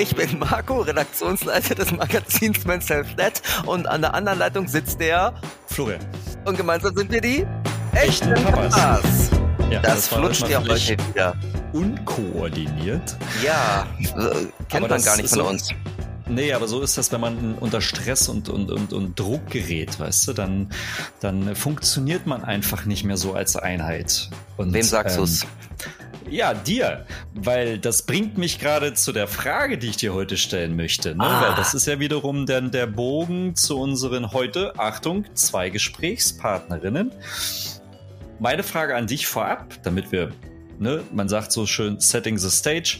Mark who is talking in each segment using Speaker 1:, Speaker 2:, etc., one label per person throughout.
Speaker 1: Ich bin Marco, Redaktionsleiter des Magazins Men's Health Net und an der anderen Leitung sitzt der
Speaker 2: Florian.
Speaker 1: Und gemeinsam sind wir die echten Papas. Ja, das, das flutscht ja heute wieder.
Speaker 2: Unkoordiniert.
Speaker 1: Ja, kennt man gar nicht von so, uns.
Speaker 2: Nee, aber so ist das, wenn man unter Stress und, und, und, und Druck gerät, weißt du, dann, dann funktioniert man einfach nicht mehr so als Einheit.
Speaker 1: Und, Wem sagst ähm, du's?
Speaker 2: Ja, dir, weil das bringt mich gerade zu der Frage, die ich dir heute stellen möchte. Ne? Ah. Weil das ist ja wiederum dann der Bogen zu unseren heute, Achtung, zwei Gesprächspartnerinnen. Meine Frage an dich vorab, damit wir, ne, man sagt so schön, setting the stage.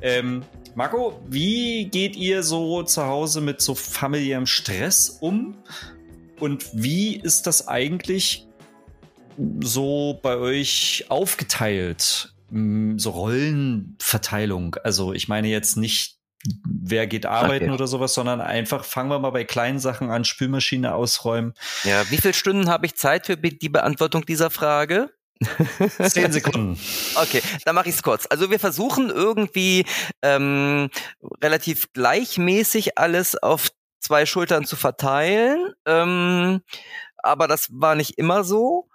Speaker 2: Ähm, Marco, wie geht ihr so zu Hause mit so familiärem Stress um? Und wie ist das eigentlich so bei euch aufgeteilt? so Rollenverteilung. Also ich meine jetzt nicht, wer geht arbeiten okay. oder sowas, sondern einfach fangen wir mal bei kleinen Sachen an, Spülmaschine ausräumen.
Speaker 1: Ja, wie viele Stunden habe ich Zeit für die Beantwortung dieser Frage?
Speaker 2: Zehn Sekunden.
Speaker 1: Okay, dann mache ich es kurz. Also wir versuchen irgendwie ähm, relativ gleichmäßig alles auf zwei Schultern zu verteilen. Ähm, aber das war nicht immer so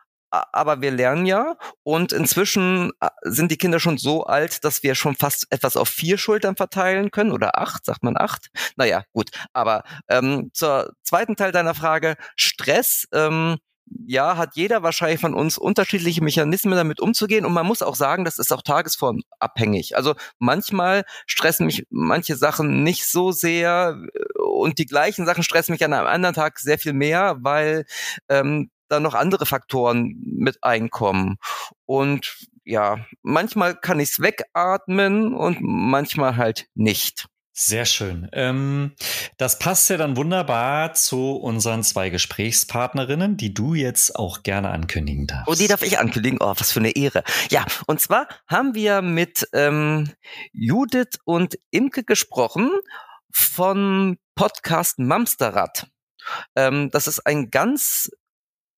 Speaker 1: aber wir lernen ja und inzwischen äh, sind die Kinder schon so alt, dass wir schon fast etwas auf vier Schultern verteilen können oder acht, sagt man acht. Naja, gut. Aber ähm, zur zweiten Teil deiner Frage, Stress. Ähm, ja, hat jeder wahrscheinlich von uns unterschiedliche Mechanismen damit umzugehen und man muss auch sagen, das ist auch tagesformabhängig. Also manchmal stressen mich manche Sachen nicht so sehr äh, und die gleichen Sachen stressen mich an einem anderen Tag sehr viel mehr, weil ähm, da noch andere Faktoren mit einkommen. Und ja, manchmal kann ich es wegatmen und manchmal halt nicht.
Speaker 2: Sehr schön. Ähm, das passt ja dann wunderbar zu unseren zwei Gesprächspartnerinnen, die du jetzt auch gerne ankündigen darfst.
Speaker 1: Oh, die darf ich ankündigen. Oh, was für eine Ehre. Ja, und zwar haben wir mit ähm, Judith und Imke gesprochen von Podcast Mamsterrad. Ähm, das ist ein ganz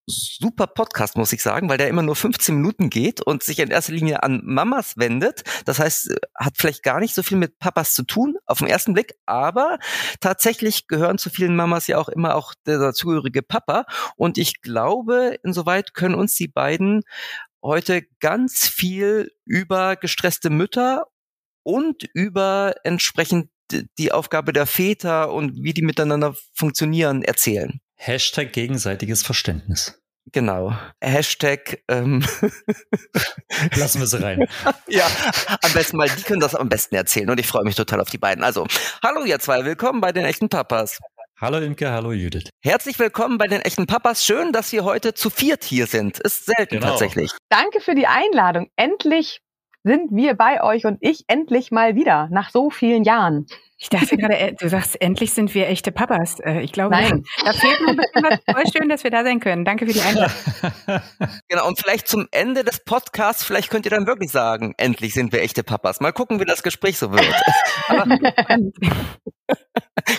Speaker 1: super Podcast, muss ich sagen, weil der immer nur 15 Minuten geht und sich in erster Linie an Mamas wendet. Das heißt, hat vielleicht gar nicht so viel mit Papas zu tun auf den ersten Blick, aber tatsächlich gehören zu vielen Mamas ja auch immer auch der dazugehörige Papa. Und ich glaube, insoweit können uns die beiden heute ganz viel über gestresste Mütter und über entsprechend die Aufgabe der Väter und wie die miteinander funktionieren erzählen.
Speaker 2: Hashtag gegenseitiges Verständnis.
Speaker 1: Genau. Hashtag. Ähm
Speaker 2: Lassen wir sie rein.
Speaker 1: ja, am besten mal, die können das am besten erzählen und ich freue mich total auf die beiden. Also, hallo ihr zwei, willkommen bei den echten Papas.
Speaker 2: Hallo Imke, hallo Judith.
Speaker 1: Herzlich willkommen bei den echten Papas. Schön, dass wir heute zu viert hier sind. Ist selten genau. tatsächlich.
Speaker 3: Danke für die Einladung. Endlich sind wir bei euch und ich endlich mal wieder nach so vielen Jahren.
Speaker 4: Ich dachte gerade, äh, du sagst, endlich sind wir echte Papas. Äh, ich glaube,
Speaker 3: Nein.
Speaker 4: da fehlt mir was voll schön, dass wir da sein können. Danke für die Einladung.
Speaker 1: Genau, und vielleicht zum Ende des Podcasts, vielleicht könnt ihr dann wirklich sagen, endlich sind wir echte Papas. Mal gucken, wie das Gespräch so wird. Aber,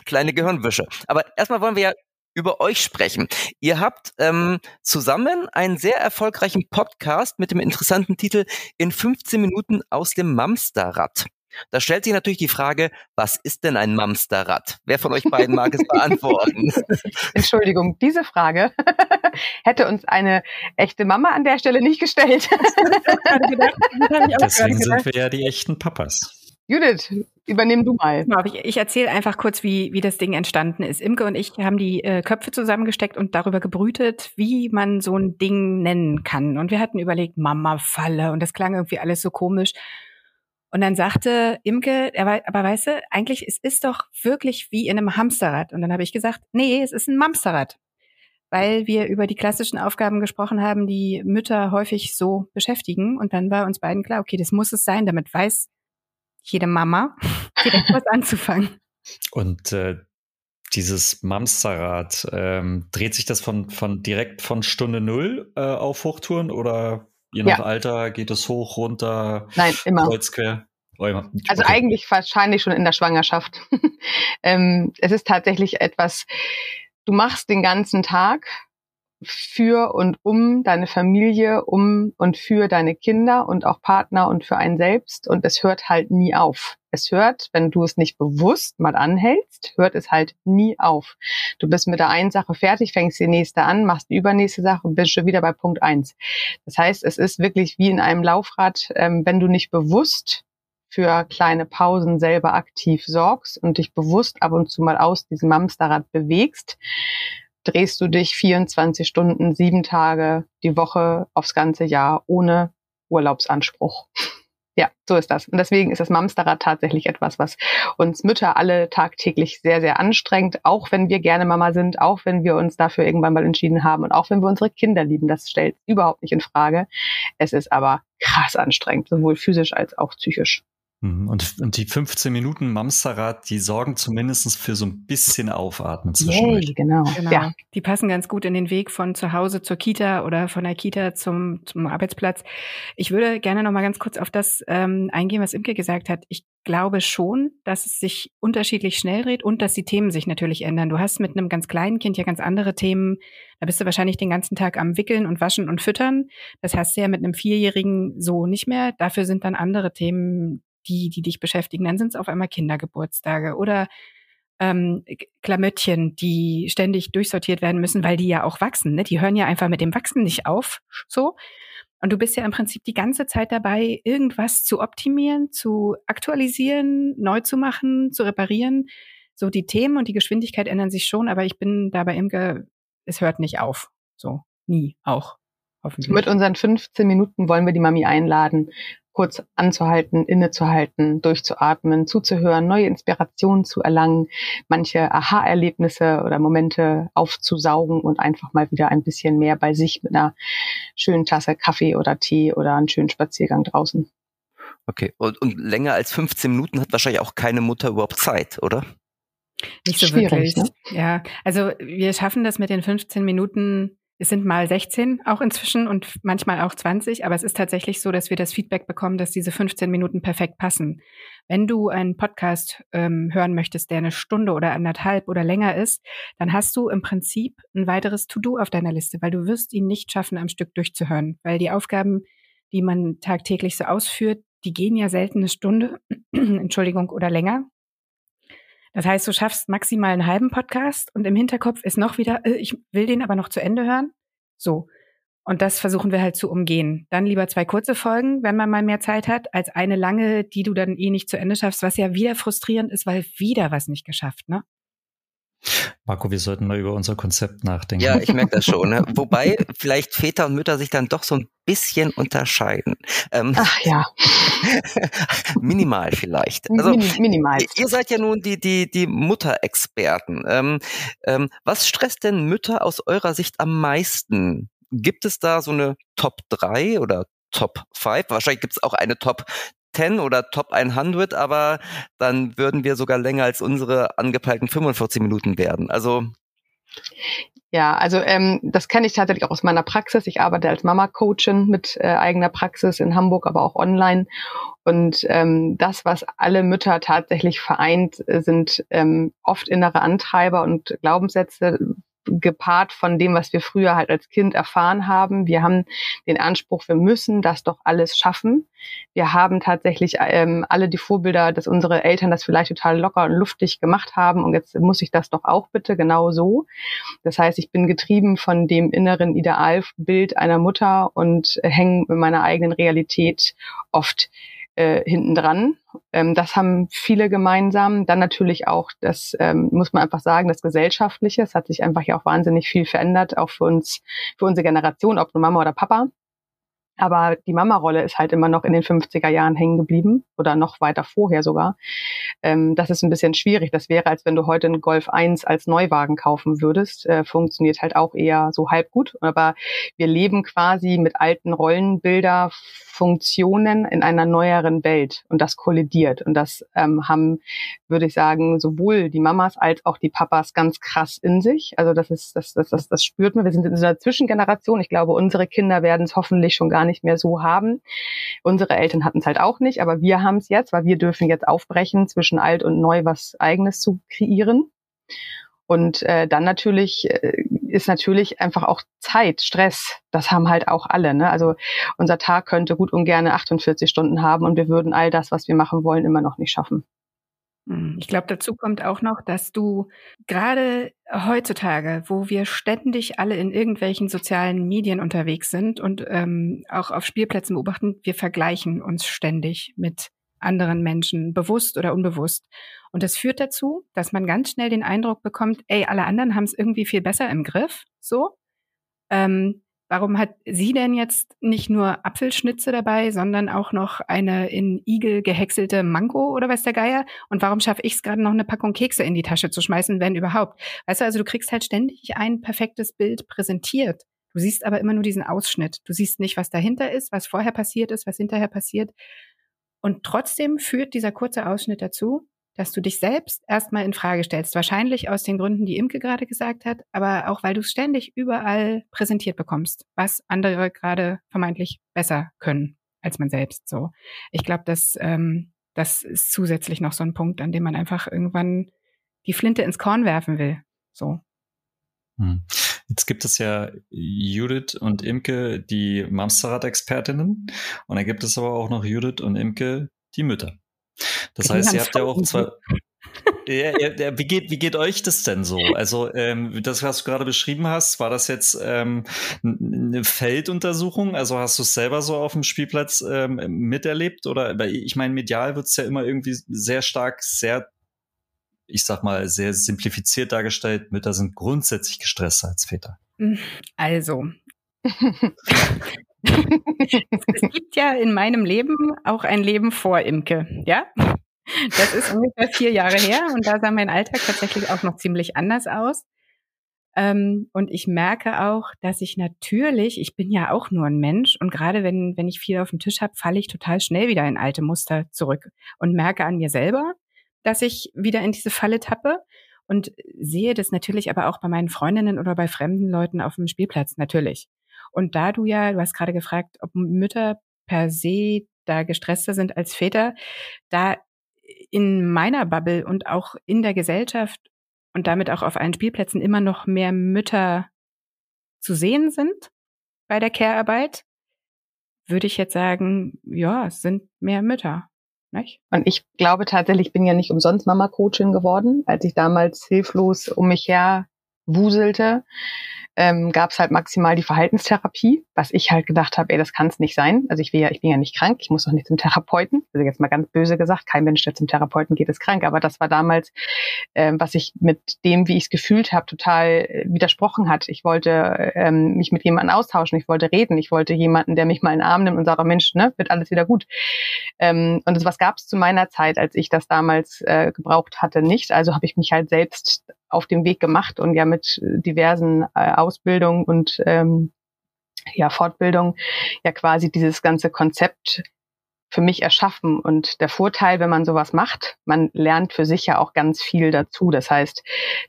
Speaker 1: kleine Gehirnwische. Aber erstmal wollen wir ja über euch sprechen. Ihr habt ähm, zusammen einen sehr erfolgreichen Podcast mit dem interessanten Titel In 15 Minuten aus dem Mamsterrad. Da stellt sich natürlich die Frage, was ist denn ein Mamsterrad? Wer von euch beiden mag es beantworten?
Speaker 3: Entschuldigung, diese Frage hätte uns eine echte Mama an der Stelle nicht gestellt.
Speaker 2: Deswegen sind wir ja die echten Papas.
Speaker 3: Judith, übernimm du mal.
Speaker 4: Ich, ich erzähle einfach kurz, wie, wie das Ding entstanden ist. Imke und ich haben die äh, Köpfe zusammengesteckt und darüber gebrütet, wie man so ein Ding nennen kann. Und wir hatten überlegt, Mama-Falle. Und das klang irgendwie alles so komisch. Und dann sagte Imke, aber, aber weißt du, eigentlich es ist doch wirklich wie in einem Hamsterrad. Und dann habe ich gesagt, nee, es ist ein Mamsterrad. Weil wir über die klassischen Aufgaben gesprochen haben, die Mütter häufig so beschäftigen. Und dann war uns beiden klar, okay, das muss es sein. Damit weiß jede Mama direkt was anzufangen.
Speaker 2: Und äh, dieses Mamsterrad, ähm, dreht sich das von, von direkt von Stunde Null äh, auf Hochtouren oder Je nach ja. Alter geht es hoch, runter,
Speaker 3: Nein, immer.
Speaker 2: kreuzquer.
Speaker 3: Oh, immer. Also okay. eigentlich wahrscheinlich schon in der Schwangerschaft. ähm, es ist tatsächlich etwas, du machst den ganzen Tag für und um deine Familie, um und für deine Kinder und auch Partner und für einen selbst. Und es hört halt nie auf. Es hört, wenn du es nicht bewusst mal anhältst, hört es halt nie auf. Du bist mit der einen Sache fertig, fängst die nächste an, machst die übernächste Sache und bist schon wieder bei Punkt eins. Das heißt, es ist wirklich wie in einem Laufrad, ähm, wenn du nicht bewusst für kleine Pausen selber aktiv sorgst und dich bewusst ab und zu mal aus diesem Hamsterrad bewegst, drehst du dich 24 Stunden, sieben Tage die Woche aufs ganze Jahr ohne Urlaubsanspruch. Ja, so ist das. Und deswegen ist das Mamsterrad tatsächlich etwas, was uns Mütter alle tagtäglich sehr, sehr anstrengt, auch wenn wir gerne Mama sind, auch wenn wir uns dafür irgendwann mal entschieden haben und auch wenn wir unsere Kinder lieben. Das stellt überhaupt nicht in Frage. Es ist aber krass anstrengend, sowohl physisch als auch psychisch.
Speaker 2: Mhm. Und, und die 15 Minuten Mamsterrad, die sorgen zumindest für so ein bisschen Aufatmen zwischendurch.
Speaker 3: Yay, genau.
Speaker 4: genau. Ja. Die passen ganz gut in den Weg von zu Hause zur Kita oder von der Kita zum, zum Arbeitsplatz. Ich würde gerne noch mal ganz kurz auf das ähm, eingehen, was Imke gesagt hat. Ich glaube schon, dass es sich unterschiedlich schnell dreht und dass die Themen sich natürlich ändern. Du hast mit einem ganz kleinen Kind ja ganz andere Themen. Da bist du wahrscheinlich den ganzen Tag am Wickeln und Waschen und Füttern. Das hast du ja mit einem Vierjährigen so nicht mehr. Dafür sind dann andere Themen die, die dich beschäftigen. Dann sind es auf einmal Kindergeburtstage oder ähm, Klamöttchen, die ständig durchsortiert werden müssen, weil die ja auch wachsen. Ne? Die hören ja einfach mit dem Wachsen nicht auf. So. Und du bist ja im Prinzip die ganze Zeit dabei, irgendwas zu optimieren, zu aktualisieren, neu zu machen, zu reparieren. So die Themen und die Geschwindigkeit ändern sich schon, aber ich bin dabei Imke, es hört nicht auf. So, nie auch.
Speaker 3: Hoffentlich. Mit unseren 15 Minuten wollen wir die Mami einladen, kurz anzuhalten, innezuhalten, durchzuatmen, zuzuhören, neue Inspirationen zu erlangen, manche Aha-Erlebnisse oder Momente aufzusaugen und einfach mal wieder ein bisschen mehr bei sich mit einer schönen Tasse Kaffee oder Tee oder einen schönen Spaziergang draußen.
Speaker 1: Okay, und, und länger als 15 Minuten hat wahrscheinlich auch keine Mutter überhaupt Zeit, oder?
Speaker 4: Nicht so Schwierig, wirklich. Ne? Ja, also wir schaffen das mit den 15 Minuten es sind mal 16 auch inzwischen und manchmal auch 20, aber es ist tatsächlich so, dass wir das Feedback bekommen, dass diese 15 Minuten perfekt passen. Wenn du einen Podcast ähm, hören möchtest, der eine Stunde oder anderthalb oder länger ist, dann hast du im Prinzip ein weiteres To-Do auf deiner Liste, weil du wirst ihn nicht schaffen, am Stück durchzuhören, weil die Aufgaben, die man tagtäglich so ausführt, die gehen ja selten eine Stunde, Entschuldigung, oder länger. Das heißt, du schaffst maximal einen halben Podcast und im Hinterkopf ist noch wieder, äh, ich will den aber noch zu Ende hören. So. Und das versuchen wir halt zu umgehen. Dann lieber zwei kurze Folgen, wenn man mal mehr Zeit hat, als eine lange, die du dann eh nicht zu Ende schaffst, was ja wieder frustrierend ist, weil wieder was nicht geschafft, ne?
Speaker 2: Marco, wir sollten mal über unser Konzept nachdenken.
Speaker 1: Ja, ich merke das schon. Ne? Wobei vielleicht Väter und Mütter sich dann doch so ein bisschen unterscheiden.
Speaker 3: Ähm, Ach ja.
Speaker 1: minimal vielleicht. Also, minimal. Ihr seid ja nun die, die, die Mutterexperten. Ähm, ähm, was stresst denn Mütter aus eurer Sicht am meisten? Gibt es da so eine Top 3 oder Top 5? Wahrscheinlich gibt es auch eine Top 10 oder Top 100, aber dann würden wir sogar länger als unsere angepeilten 45 Minuten werden. Also
Speaker 3: ja, also ähm, das kenne ich tatsächlich auch aus meiner Praxis. Ich arbeite als Mama-Coachin mit äh, eigener Praxis in Hamburg, aber auch online. Und ähm, das, was alle Mütter tatsächlich vereint, sind ähm, oft innere Antreiber und Glaubenssätze, gepaart von dem, was wir früher halt als Kind erfahren haben. Wir haben den Anspruch, wir müssen das doch alles schaffen. Wir haben tatsächlich ähm, alle die Vorbilder, dass unsere Eltern das vielleicht total locker und luftig gemacht haben und jetzt muss ich das doch auch bitte genau so. Das heißt, ich bin getrieben von dem inneren Idealbild einer Mutter und hänge mit meiner eigenen Realität oft äh, hinten dran. Ähm, das haben viele gemeinsam. Dann natürlich auch, das ähm, muss man einfach sagen, das Gesellschaftliche. Es hat sich einfach ja auch wahnsinnig viel verändert, auch für uns, für unsere Generation, ob nur Mama oder Papa. Aber die Mama-Rolle ist halt immer noch in den 50er Jahren hängen geblieben oder noch weiter vorher sogar. Ähm, das ist ein bisschen schwierig. Das wäre, als wenn du heute einen Golf 1 als Neuwagen kaufen würdest. Äh, funktioniert halt auch eher so halb gut. Aber wir leben quasi mit alten Rollenbilder, Funktionen in einer neueren Welt und das kollidiert. Und das ähm, haben, würde ich sagen, sowohl die Mamas als auch die Papas ganz krass in sich. Also das ist, das, das, das, das spürt man. Wir sind in dieser Zwischengeneration. Ich glaube, unsere Kinder werden es hoffentlich schon gar nicht mehr so haben. Unsere Eltern hatten es halt auch nicht, aber wir haben es jetzt, weil wir dürfen jetzt aufbrechen, zwischen alt und neu was eigenes zu kreieren. Und äh, dann natürlich äh, ist natürlich einfach auch Zeit, Stress. Das haben halt auch alle. Ne? Also unser Tag könnte gut und gerne 48 Stunden haben und wir würden all das, was wir machen wollen, immer noch nicht schaffen.
Speaker 4: Hm, ich glaube, dazu kommt auch noch, dass du gerade heutzutage, wo wir ständig alle in irgendwelchen sozialen Medien unterwegs sind und ähm, auch auf Spielplätzen beobachten, wir vergleichen uns ständig mit anderen Menschen, bewusst oder unbewusst. Und das führt dazu, dass man ganz schnell den Eindruck bekommt, ey, alle anderen haben es irgendwie viel besser im Griff, so. Ähm, warum hat sie denn jetzt nicht nur Apfelschnitze dabei, sondern auch noch eine in Igel gehäckselte Mango oder was der Geier? Und warum schaffe ich es gerade noch eine Packung Kekse in die Tasche zu schmeißen, wenn überhaupt? Weißt du, also du kriegst halt ständig ein perfektes Bild präsentiert. Du siehst aber immer nur diesen Ausschnitt. Du siehst nicht, was dahinter ist, was vorher passiert ist, was hinterher passiert. Und trotzdem führt dieser kurze Ausschnitt dazu, dass du dich selbst erstmal in Frage stellst. Wahrscheinlich aus den Gründen, die Imke gerade gesagt hat, aber auch weil du ständig überall präsentiert bekommst, was andere gerade vermeintlich besser können als man selbst. So, ich glaube, dass ähm, das ist zusätzlich noch so ein Punkt, an dem man einfach irgendwann die Flinte ins Korn werfen will. So.
Speaker 2: Hm. Jetzt gibt es ja Judith und Imke, die Mamsterrad-Expertinnen. Und dann gibt es aber auch noch Judith und Imke, die Mütter. Das heißt, ihr habt ja auch zwei. ja, ja, wie, geht, wie geht euch das denn so? Also, ähm, das, was du gerade beschrieben hast, war das jetzt ähm, eine Felduntersuchung? Also hast du es selber so auf dem Spielplatz ähm, miterlebt? Oder ich meine, medial wird es ja immer irgendwie sehr stark, sehr ich sag mal, sehr simplifiziert dargestellt, Mütter sind grundsätzlich gestresster als Väter.
Speaker 4: Also. es gibt ja in meinem Leben auch ein Leben vor Imke, ja? Das ist ungefähr vier Jahre her und da sah mein Alltag tatsächlich auch noch ziemlich anders aus. Ähm, und ich merke auch, dass ich natürlich, ich bin ja auch nur ein Mensch und gerade wenn, wenn ich viel auf dem Tisch habe, falle ich total schnell wieder in alte Muster zurück und merke an mir selber, dass ich wieder in diese Falle tappe und sehe das natürlich aber auch bei meinen Freundinnen oder bei fremden Leuten auf dem Spielplatz natürlich. Und da du ja, du hast gerade gefragt, ob Mütter per se da gestresster sind als Väter, da in meiner Bubble und auch in der Gesellschaft und damit auch auf allen Spielplätzen immer noch mehr Mütter zu sehen sind bei der Care-Arbeit, würde ich jetzt sagen, ja, es sind mehr Mütter.
Speaker 3: Nicht? Und ich glaube tatsächlich, ich bin ja nicht umsonst Mama-Coachin geworden, als ich damals hilflos um mich her wuselte ähm, gab es halt maximal die Verhaltenstherapie, was ich halt gedacht habe, ey, das kann es nicht sein. Also ich, will ja, ich bin ja nicht krank, ich muss doch nicht zum Therapeuten. Also jetzt mal ganz böse gesagt, kein Mensch, der zum Therapeuten geht, ist krank. Aber das war damals, ähm, was ich mit dem, wie ich es gefühlt habe, total äh, widersprochen hat. Ich wollte ähm, mich mit jemandem austauschen, ich wollte reden, ich wollte jemanden, der mich mal in den Arm nimmt und sagt, oh Mensch, ne, wird alles wieder gut. Ähm, und das, was gab es zu meiner Zeit, als ich das damals äh, gebraucht hatte, nicht. Also habe ich mich halt selbst auf dem Weg gemacht und ja mit diversen äh, Ausbildungen und ähm, ja, Fortbildung ja quasi dieses ganze Konzept für mich erschaffen. Und der Vorteil, wenn man sowas macht, man lernt für sich ja auch ganz viel dazu. Das heißt,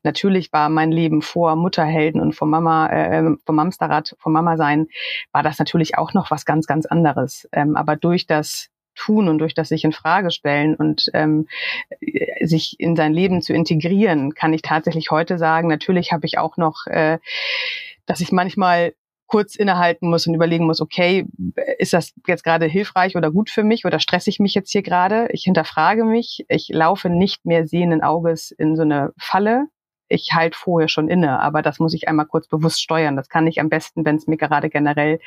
Speaker 3: natürlich war mein Leben vor Mutterhelden und vom Mama, äh, vom Mamsterrad, vom Mama sein, war das natürlich auch noch was ganz, ganz anderes. Ähm, aber durch das tun und durch das sich in Frage stellen und ähm, sich in sein Leben zu integrieren, kann ich tatsächlich heute sagen, natürlich habe ich auch noch, äh, dass ich manchmal kurz innehalten muss und überlegen muss, okay, ist das jetzt gerade hilfreich oder gut für mich oder stresse ich mich jetzt hier gerade? Ich hinterfrage mich, ich laufe nicht mehr sehenden Auges in so eine Falle, ich halt vorher schon inne, aber das muss ich einmal kurz bewusst steuern. Das kann ich am besten, wenn es mir gerade generell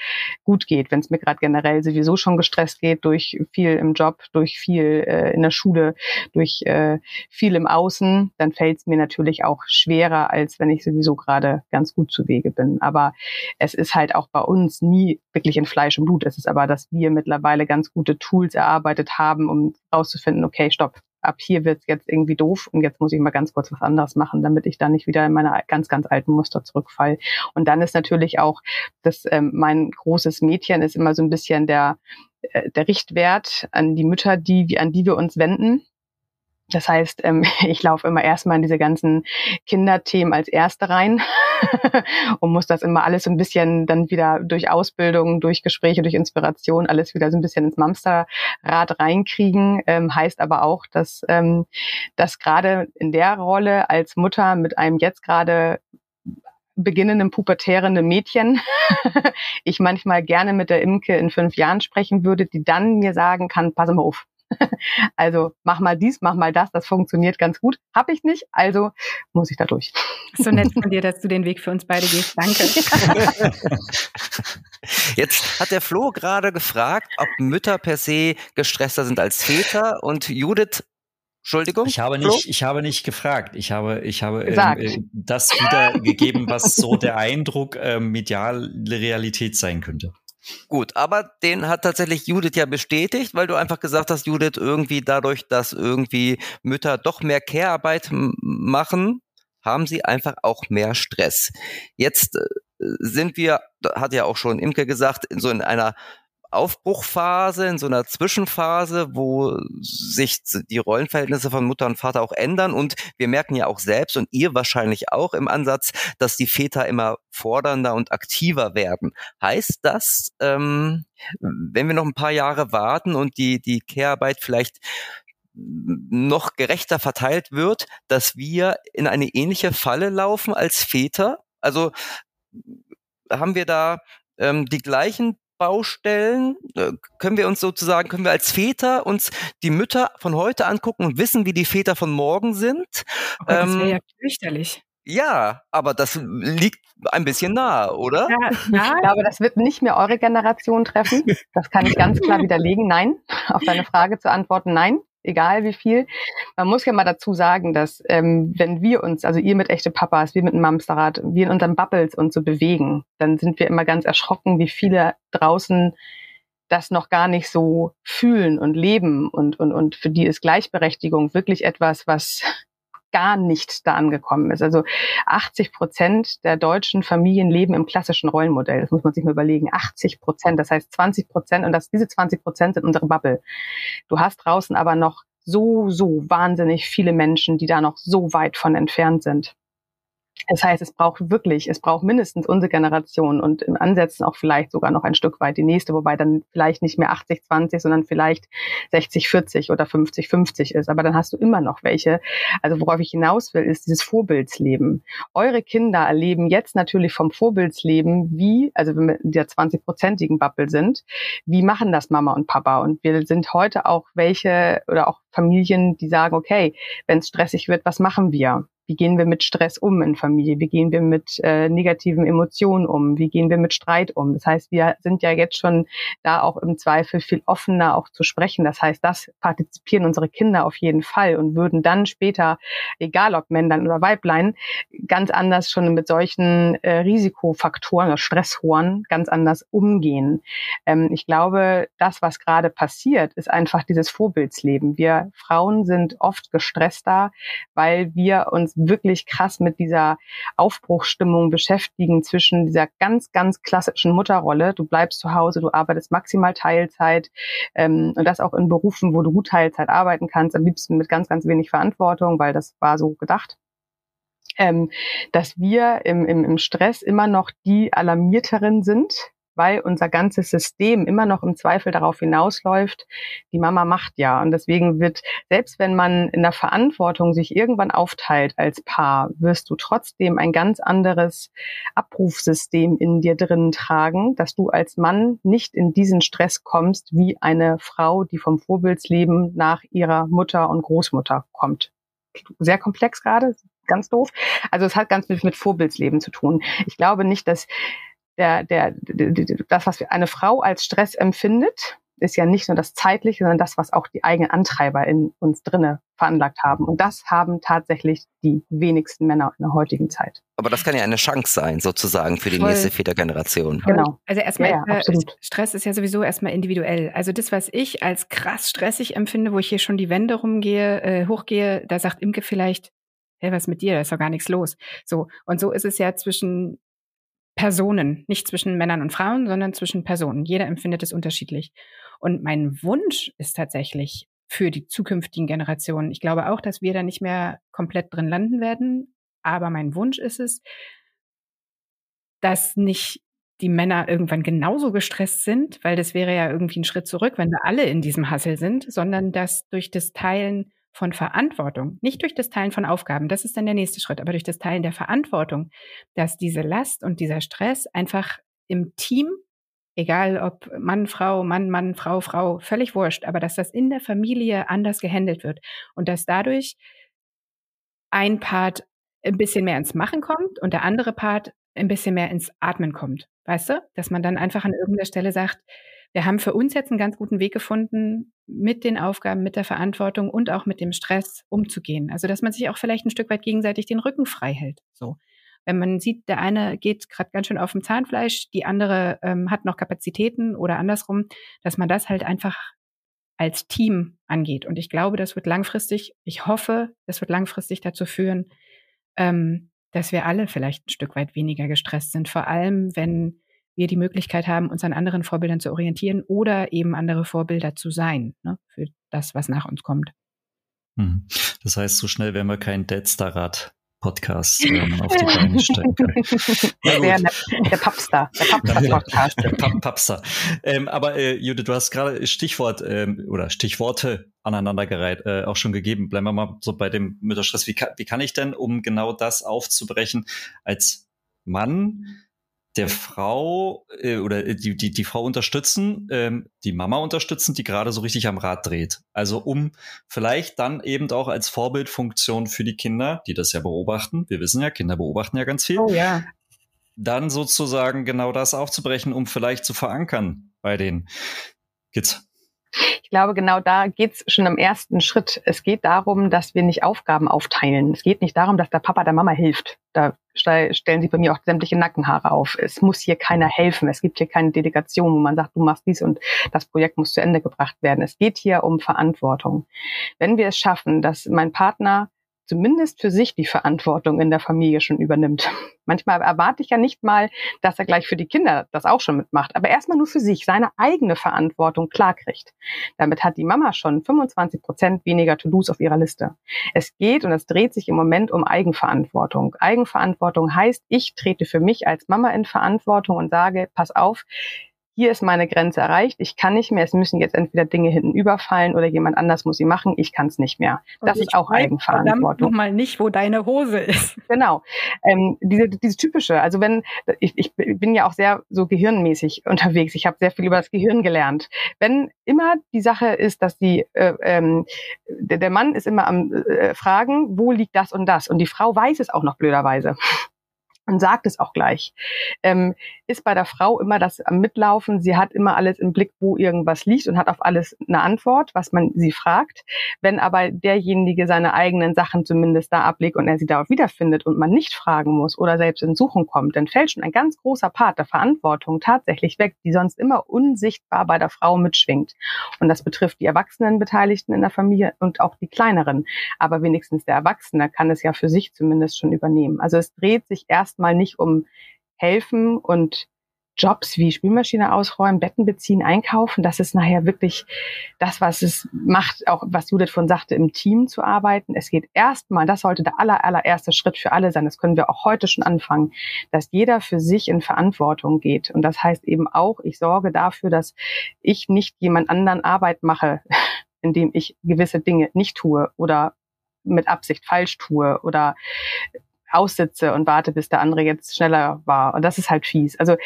Speaker 3: gut geht, wenn es mir gerade generell sowieso schon gestresst geht durch viel im Job, durch viel äh, in der Schule, durch äh, viel im Außen, dann fällt es mir natürlich auch schwerer, als wenn ich sowieso gerade ganz gut zu Wege bin. Aber es ist halt auch bei uns nie wirklich in Fleisch und Blut. Es ist aber, dass wir mittlerweile ganz gute Tools erarbeitet haben, um rauszufinden, okay, stopp, ab hier wird's jetzt irgendwie doof und jetzt muss ich mal ganz kurz was anderes machen, damit ich da nicht wieder in meine ganz, ganz alten Muster zurückfall. Und dann ist natürlich auch, dass ähm, mein großes Mädchen ist immer so ein bisschen der, äh, der Richtwert an die Mütter, die, an die wir uns wenden. Das heißt, ähm, ich laufe immer erstmal in diese ganzen Kinderthemen als Erste rein und muss das immer alles so ein bisschen dann wieder durch Ausbildung, durch Gespräche, durch Inspiration alles wieder so ein bisschen ins Mamsterrad reinkriegen. Ähm, heißt aber auch, dass, ähm, dass gerade in der Rolle als Mutter mit einem jetzt gerade beginnenden pubertären Mädchen ich manchmal gerne mit der Imke in fünf Jahren sprechen würde, die dann mir sagen kann, pass mal auf. Also mach mal dies, mach mal das, das funktioniert ganz gut. Hab ich nicht, also muss ich da durch.
Speaker 4: So nett von dir, dass du den Weg für uns beide gehst. Danke.
Speaker 1: Jetzt hat der Flo gerade gefragt, ob Mütter per se gestresster sind als Väter und Judith Entschuldigung.
Speaker 2: Ich habe nicht, ich habe nicht gefragt. Ich habe, ich habe ähm, äh, das wiedergegeben, was so der Eindruck äh, mediale Realität sein könnte.
Speaker 1: Gut, aber den hat tatsächlich Judith ja bestätigt, weil du einfach gesagt hast, Judith, irgendwie dadurch, dass irgendwie Mütter doch mehr Care-Arbeit machen, haben sie einfach auch mehr Stress. Jetzt äh, sind wir, hat ja auch schon Imke gesagt, so in einer Aufbruchphase, in so einer Zwischenphase, wo sich die Rollenverhältnisse von Mutter und Vater auch ändern. Und wir merken ja auch selbst und ihr wahrscheinlich auch im Ansatz, dass die Väter immer fordernder und aktiver werden. Heißt das, ähm, wenn wir noch ein paar Jahre warten und die, die Care-Arbeit vielleicht noch gerechter verteilt wird, dass wir in eine ähnliche Falle laufen als Väter? Also haben wir da ähm, die gleichen Baustellen? Äh, können wir uns sozusagen, können wir als Väter uns die Mütter von heute angucken und wissen, wie die Väter von morgen sind?
Speaker 4: Oh Gott, ähm, das wäre ja fürchterlich.
Speaker 1: Ja, aber das liegt ein bisschen nahe, oder? Ja,
Speaker 3: ja. Ich glaube, das wird nicht mehr eure Generation treffen. Das kann ich ganz klar widerlegen. Nein, auf deine Frage zu antworten, nein egal wie viel. Man muss ja mal dazu sagen, dass ähm, wenn wir uns, also ihr mit echte Papas, wir mit einem Mamsterrad, wir in unseren Bubbles uns so bewegen, dann sind wir immer ganz erschrocken, wie viele draußen das noch gar nicht so fühlen und leben und, und, und für die ist Gleichberechtigung wirklich etwas, was gar nicht da angekommen ist. Also 80 Prozent der deutschen Familien leben im klassischen Rollenmodell. Das muss man sich mal überlegen. 80 Prozent, das heißt 20 Prozent und das, diese 20 Prozent sind unsere Bubble. Du hast draußen aber noch so, so wahnsinnig viele Menschen, die da noch so weit von entfernt sind. Das heißt, es braucht wirklich, es braucht mindestens unsere Generation und im Ansätzen auch vielleicht sogar noch ein Stück weit die nächste, wobei dann vielleicht nicht mehr 80, 20, sondern vielleicht 60, 40 oder 50, 50 ist. Aber dann hast du immer noch welche. Also worauf ich hinaus will, ist dieses Vorbildsleben. Eure Kinder erleben jetzt natürlich vom Vorbildsleben, wie, also wenn wir in der 20-prozentigen Bubble sind, wie machen das Mama und Papa? Und wir sind heute auch welche oder auch Familien, die sagen, okay, wenn es stressig wird, was machen wir? Wie gehen wir mit Stress um in Familie? Wie gehen wir mit äh, negativen Emotionen um? Wie gehen wir mit Streit um? Das heißt, wir sind ja jetzt schon da auch im Zweifel viel offener auch zu sprechen. Das heißt, das partizipieren unsere Kinder auf jeden Fall und würden dann später, egal ob Männlein oder Weiblein, ganz anders schon mit solchen äh, Risikofaktoren oder Stresshorn ganz anders umgehen. Ähm, ich glaube, das, was gerade passiert, ist einfach dieses Vorbildsleben. Wir Frauen sind oft gestresster, weil wir uns wirklich krass mit dieser Aufbruchsstimmung beschäftigen zwischen dieser ganz, ganz klassischen Mutterrolle. Du bleibst zu Hause, du arbeitest maximal Teilzeit ähm, und das auch in Berufen, wo du gut Teilzeit arbeiten kannst, am liebsten mit ganz, ganz wenig Verantwortung, weil das war so gedacht. Ähm, dass wir im, im, im Stress immer noch die Alarmierteren sind, weil unser ganzes System immer noch im Zweifel darauf hinausläuft, die Mama macht ja. Und deswegen wird, selbst wenn man in der Verantwortung sich irgendwann aufteilt als Paar, wirst du trotzdem ein ganz anderes Abrufsystem in dir drin tragen, dass du als Mann nicht in diesen Stress kommst, wie eine Frau, die vom Vorbildsleben nach ihrer Mutter und Großmutter kommt. Sehr komplex gerade, ganz doof. Also es hat ganz viel mit Vorbildsleben zu tun. Ich glaube nicht, dass der, der, das, was eine Frau als Stress empfindet, ist ja nicht nur das Zeitliche, sondern das, was auch die eigenen Antreiber in uns drinne veranlagt haben. Und das haben tatsächlich die wenigsten Männer in der heutigen Zeit.
Speaker 1: Aber das kann ja eine Chance sein, sozusagen, für die Voll. nächste Vätergeneration.
Speaker 4: Genau. Also erstmal, ja, ja, äh, Stress ist ja sowieso erstmal individuell. Also das, was ich als krass stressig empfinde, wo ich hier schon die Wände rumgehe, äh, hochgehe, da sagt Imke vielleicht, hey, was ist mit dir? Da ist doch gar nichts los. So. Und so ist es ja zwischen Personen, nicht zwischen Männern und Frauen, sondern zwischen Personen. Jeder empfindet es unterschiedlich. Und mein Wunsch ist tatsächlich für die zukünftigen Generationen. Ich glaube auch, dass wir da nicht mehr komplett drin landen werden. Aber mein Wunsch ist es, dass nicht die Männer irgendwann genauso gestresst sind, weil das wäre ja irgendwie ein Schritt zurück, wenn wir alle in diesem Hassel sind, sondern dass durch das Teilen von Verantwortung, nicht durch das Teilen von Aufgaben, das ist dann der nächste Schritt, aber durch das Teilen der Verantwortung, dass diese Last und dieser Stress einfach im Team, egal ob Mann, Frau, Mann, Mann, Frau, Frau, völlig wurscht, aber dass das in der Familie anders gehandelt wird und dass dadurch ein Part ein bisschen mehr ins Machen kommt und der andere Part ein bisschen mehr ins Atmen kommt. Weißt du? Dass man dann einfach an irgendeiner Stelle sagt, wir haben für uns jetzt einen ganz guten Weg gefunden, mit den Aufgaben, mit der Verantwortung und auch mit dem Stress umzugehen. Also, dass man sich auch vielleicht ein Stück weit gegenseitig den Rücken frei hält. So. Wenn man sieht, der eine geht gerade ganz schön auf dem Zahnfleisch, die andere ähm, hat noch Kapazitäten oder andersrum, dass man das halt einfach als Team angeht. Und ich glaube, das wird langfristig, ich hoffe, das wird langfristig dazu führen, ähm, dass wir alle vielleicht ein Stück weit weniger gestresst sind. Vor allem, wenn wir die Möglichkeit haben, uns an anderen Vorbildern zu orientieren oder eben andere Vorbilder zu sein ne, für das, was nach uns kommt.
Speaker 2: Hm. Das heißt, so schnell werden wir kein Dead Star Rad Podcast ähm, auf die Beine stellen.
Speaker 3: Der, der Papstar, der Papstar-Podcast.
Speaker 2: der Pap Papstar. Ähm, aber äh, Judith, du hast gerade Stichwort ähm, oder Stichworte aneinandergereiht äh, auch schon gegeben. Bleiben wir mal so bei dem Mütterstress. Wie kann, wie kann ich denn, um genau das aufzubrechen, als Mann der Frau äh, oder äh, die, die, die Frau unterstützen, ähm, die Mama unterstützen, die gerade so richtig am Rad dreht. Also um vielleicht dann eben auch als Vorbildfunktion für die Kinder, die das ja beobachten, wir wissen ja, Kinder beobachten ja ganz viel,
Speaker 3: oh, ja.
Speaker 2: dann sozusagen genau das aufzubrechen, um vielleicht zu verankern bei den Kids.
Speaker 3: Ich glaube, genau da geht's schon im ersten Schritt. Es geht darum, dass wir nicht Aufgaben aufteilen. Es geht nicht darum, dass der Papa der Mama hilft. Da stellen sich bei mir auch sämtliche Nackenhaare auf. Es muss hier keiner helfen. Es gibt hier keine Delegation, wo man sagt, du machst dies und das Projekt muss zu Ende gebracht werden. Es geht hier um Verantwortung. Wenn wir es schaffen, dass mein Partner zumindest für sich die Verantwortung in der Familie schon übernimmt. Manchmal erwarte ich ja nicht mal, dass er gleich für die Kinder das auch schon mitmacht, aber erstmal nur für sich seine eigene Verantwortung klarkriegt. Damit hat die Mama schon 25 Prozent weniger To-Dos auf ihrer Liste. Es geht und es dreht sich im Moment um Eigenverantwortung. Eigenverantwortung heißt, ich trete für mich als Mama in Verantwortung und sage, pass auf, hier ist meine Grenze erreicht, ich kann nicht mehr, es müssen jetzt entweder Dinge hinten überfallen oder jemand anders muss sie machen, ich kann es nicht mehr. Das ist auch Eigenverantwortung.
Speaker 4: Nochmal nicht, wo deine Hose ist.
Speaker 3: Genau. Ähm, diese, diese typische, also wenn, ich, ich bin ja auch sehr so gehirnmäßig unterwegs, ich habe sehr viel über das Gehirn gelernt. Wenn immer die Sache ist, dass die, äh, ähm, der, der Mann ist immer am äh, Fragen, wo liegt das und das und die Frau weiß es auch noch blöderweise und sagt es auch gleich. Ähm, ist bei der Frau immer das am Mitlaufen. Sie hat immer alles im Blick, wo irgendwas liegt und hat auf alles eine Antwort, was man sie fragt. Wenn aber derjenige seine eigenen Sachen zumindest da ablegt und er sie darauf wiederfindet und man nicht fragen muss oder selbst in Suchen kommt, dann fällt schon ein ganz großer Part der Verantwortung tatsächlich weg, die sonst immer unsichtbar bei der Frau mitschwingt. Und das betrifft die erwachsenen Beteiligten in der Familie und auch die kleineren. Aber wenigstens der Erwachsene kann es ja für sich zumindest schon übernehmen. Also es dreht sich erstmal nicht um helfen und Jobs wie Spülmaschine ausräumen, Betten beziehen, einkaufen, das ist nachher wirklich das, was es macht, auch was Judith von sagte, im Team zu arbeiten. Es geht erstmal, das sollte der aller, allererste Schritt für alle sein, das können wir auch heute schon anfangen, dass jeder für sich in Verantwortung geht. Und das heißt eben auch, ich sorge dafür, dass ich nicht jemand anderen Arbeit mache, indem ich gewisse Dinge nicht tue oder mit Absicht falsch tue oder aussitze und warte, bis der andere jetzt schneller war. Und das ist halt fies. Also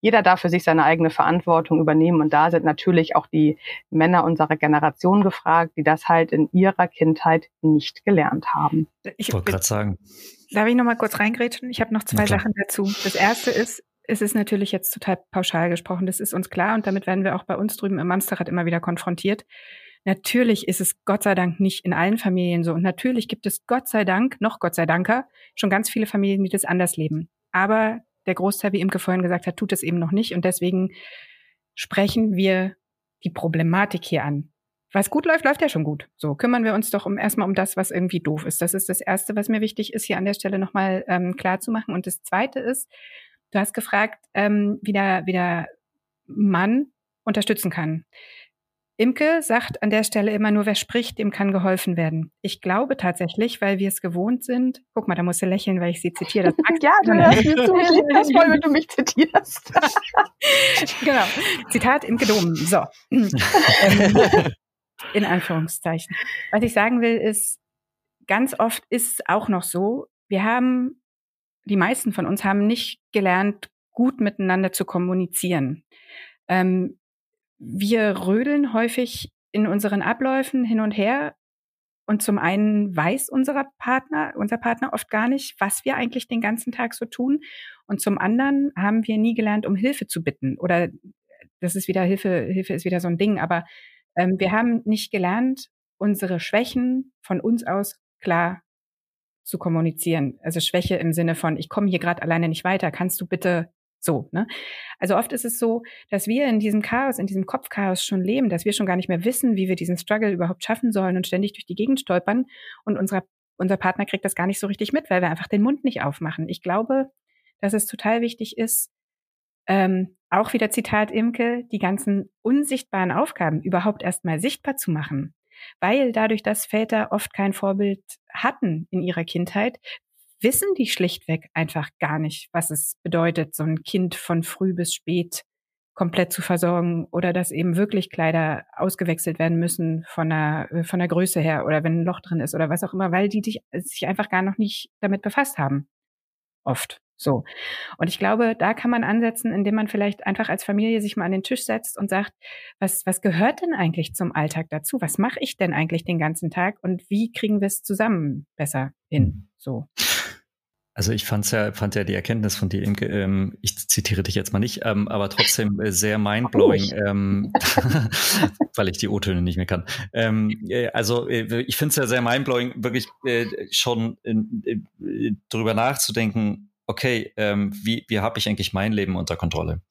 Speaker 3: jeder darf für sich seine eigene Verantwortung übernehmen. Und da sind natürlich auch die Männer unserer Generation gefragt, die das halt in ihrer Kindheit nicht gelernt haben.
Speaker 2: Ich wollte gerade sagen.
Speaker 4: Darf ich noch mal kurz reingrätschen? Ich habe noch zwei Sachen dazu. Das erste ist, es ist natürlich jetzt total pauschal gesprochen, das ist uns klar und damit werden wir auch bei uns drüben im Amsterrad immer wieder konfrontiert. Natürlich ist es Gott sei Dank nicht in allen Familien so. Und natürlich gibt es Gott sei Dank, noch Gott sei Danker, schon ganz viele Familien, die das anders leben. Aber der Großteil, wie Imke vorhin gesagt hat, tut es eben noch nicht. Und deswegen sprechen wir die Problematik hier an. Was gut läuft, läuft ja schon gut. So kümmern wir uns doch um erstmal um das, was irgendwie doof ist. Das ist das Erste, was mir wichtig ist, hier an der Stelle nochmal ähm, klar zu machen. Und das Zweite ist, du hast gefragt, ähm, wie, der, wie der Mann unterstützen kann Imke sagt an der Stelle immer nur, wer spricht, dem kann geholfen werden. Ich glaube tatsächlich, weil wir es gewohnt sind. Guck mal, da musst du lächeln, weil ich sie zitiere.
Speaker 3: Das ja, du hörst mir zu. Ich liebe das voll, wenn du mich zitierst.
Speaker 4: genau. Zitat Imke Dom. So. In Anführungszeichen. Was ich sagen will, ist, ganz oft ist es auch noch so, wir haben, die meisten von uns haben nicht gelernt, gut miteinander zu kommunizieren. Ähm, wir rödeln häufig in unseren Abläufen hin und her. Und zum einen weiß unser Partner, unser Partner oft gar nicht, was wir eigentlich den ganzen Tag so tun. Und zum anderen haben wir nie gelernt, um Hilfe zu bitten. Oder das ist wieder Hilfe, Hilfe ist wieder so ein Ding. Aber ähm, wir haben nicht gelernt, unsere Schwächen von uns aus klar zu kommunizieren. Also Schwäche im Sinne von, ich komme hier gerade alleine nicht weiter, kannst du bitte so, ne? Also oft ist es so, dass wir in diesem Chaos, in diesem Kopfchaos schon leben, dass wir schon gar nicht mehr wissen, wie wir diesen Struggle überhaupt schaffen sollen und ständig durch die Gegend stolpern und unser, unser Partner kriegt das gar nicht so richtig mit, weil wir einfach den Mund nicht aufmachen. Ich glaube, dass es total wichtig ist, ähm, auch wieder Zitat Imke, die ganzen unsichtbaren Aufgaben überhaupt erstmal sichtbar zu machen. Weil dadurch, dass Väter oft kein Vorbild hatten in ihrer Kindheit, wissen die schlichtweg einfach gar nicht, was es bedeutet, so ein Kind von früh bis spät komplett zu versorgen oder dass eben wirklich Kleider ausgewechselt werden müssen von der, äh, von der Größe her oder wenn ein Loch drin ist oder was auch immer, weil die sich einfach gar noch nicht damit befasst haben. Oft. So. Und ich glaube, da kann man ansetzen, indem man vielleicht einfach als Familie sich mal an den Tisch setzt und sagt, was, was gehört denn eigentlich zum Alltag dazu? Was mache ich denn eigentlich den ganzen Tag und wie kriegen wir es zusammen besser hin? So.
Speaker 2: Also ich fand's ja, fand ja die Erkenntnis von dir, ähm, ich zitiere dich jetzt mal nicht, ähm, aber trotzdem äh, sehr mindblowing, ähm, weil ich die O-Töne nicht mehr kann. Ähm, äh, also äh, ich finde es ja sehr mindblowing, wirklich äh, schon äh, drüber nachzudenken, okay, ähm, wie, wie habe ich eigentlich mein Leben unter Kontrolle?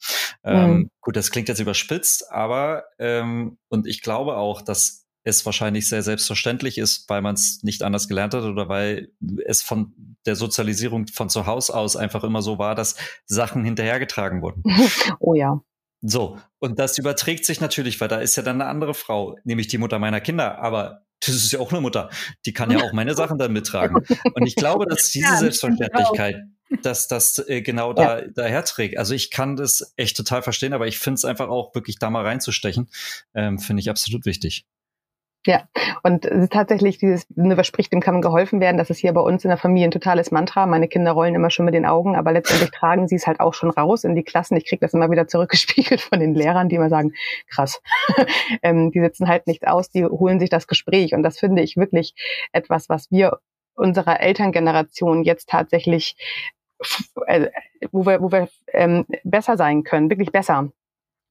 Speaker 2: Ähm, mhm. Gut, das klingt jetzt überspitzt, aber ähm, und ich glaube auch, dass es wahrscheinlich sehr selbstverständlich ist, weil man es nicht anders gelernt hat oder weil es von der Sozialisierung von zu Hause aus einfach immer so war, dass Sachen hinterhergetragen wurden.
Speaker 3: Oh ja.
Speaker 2: So, und das überträgt sich natürlich, weil da ist ja dann eine andere Frau, nämlich die Mutter meiner Kinder, aber das ist ja auch eine Mutter, die kann ja auch meine Sachen dann mittragen. Und ich glaube, dass diese ja, Selbstverständlichkeit, dass das äh, genau ja. da daher trägt. Also ich kann das echt total verstehen, aber ich finde es einfach auch wirklich da mal reinzustechen, ähm, finde ich absolut wichtig.
Speaker 3: Ja, und tatsächlich dieses, ne, was spricht, dem kann geholfen werden. Das ist hier bei uns in der Familie ein totales Mantra. Meine Kinder rollen immer schon mit den Augen, aber letztendlich tragen sie es halt auch schon raus in die Klassen. Ich kriege das immer wieder zurückgespiegelt von den Lehrern, die immer sagen, krass, ähm, die sitzen halt nichts aus, die holen sich das Gespräch. Und das finde ich wirklich etwas, was wir unserer Elterngeneration jetzt tatsächlich äh, wo wir, wo wir ähm, besser sein können, wirklich besser.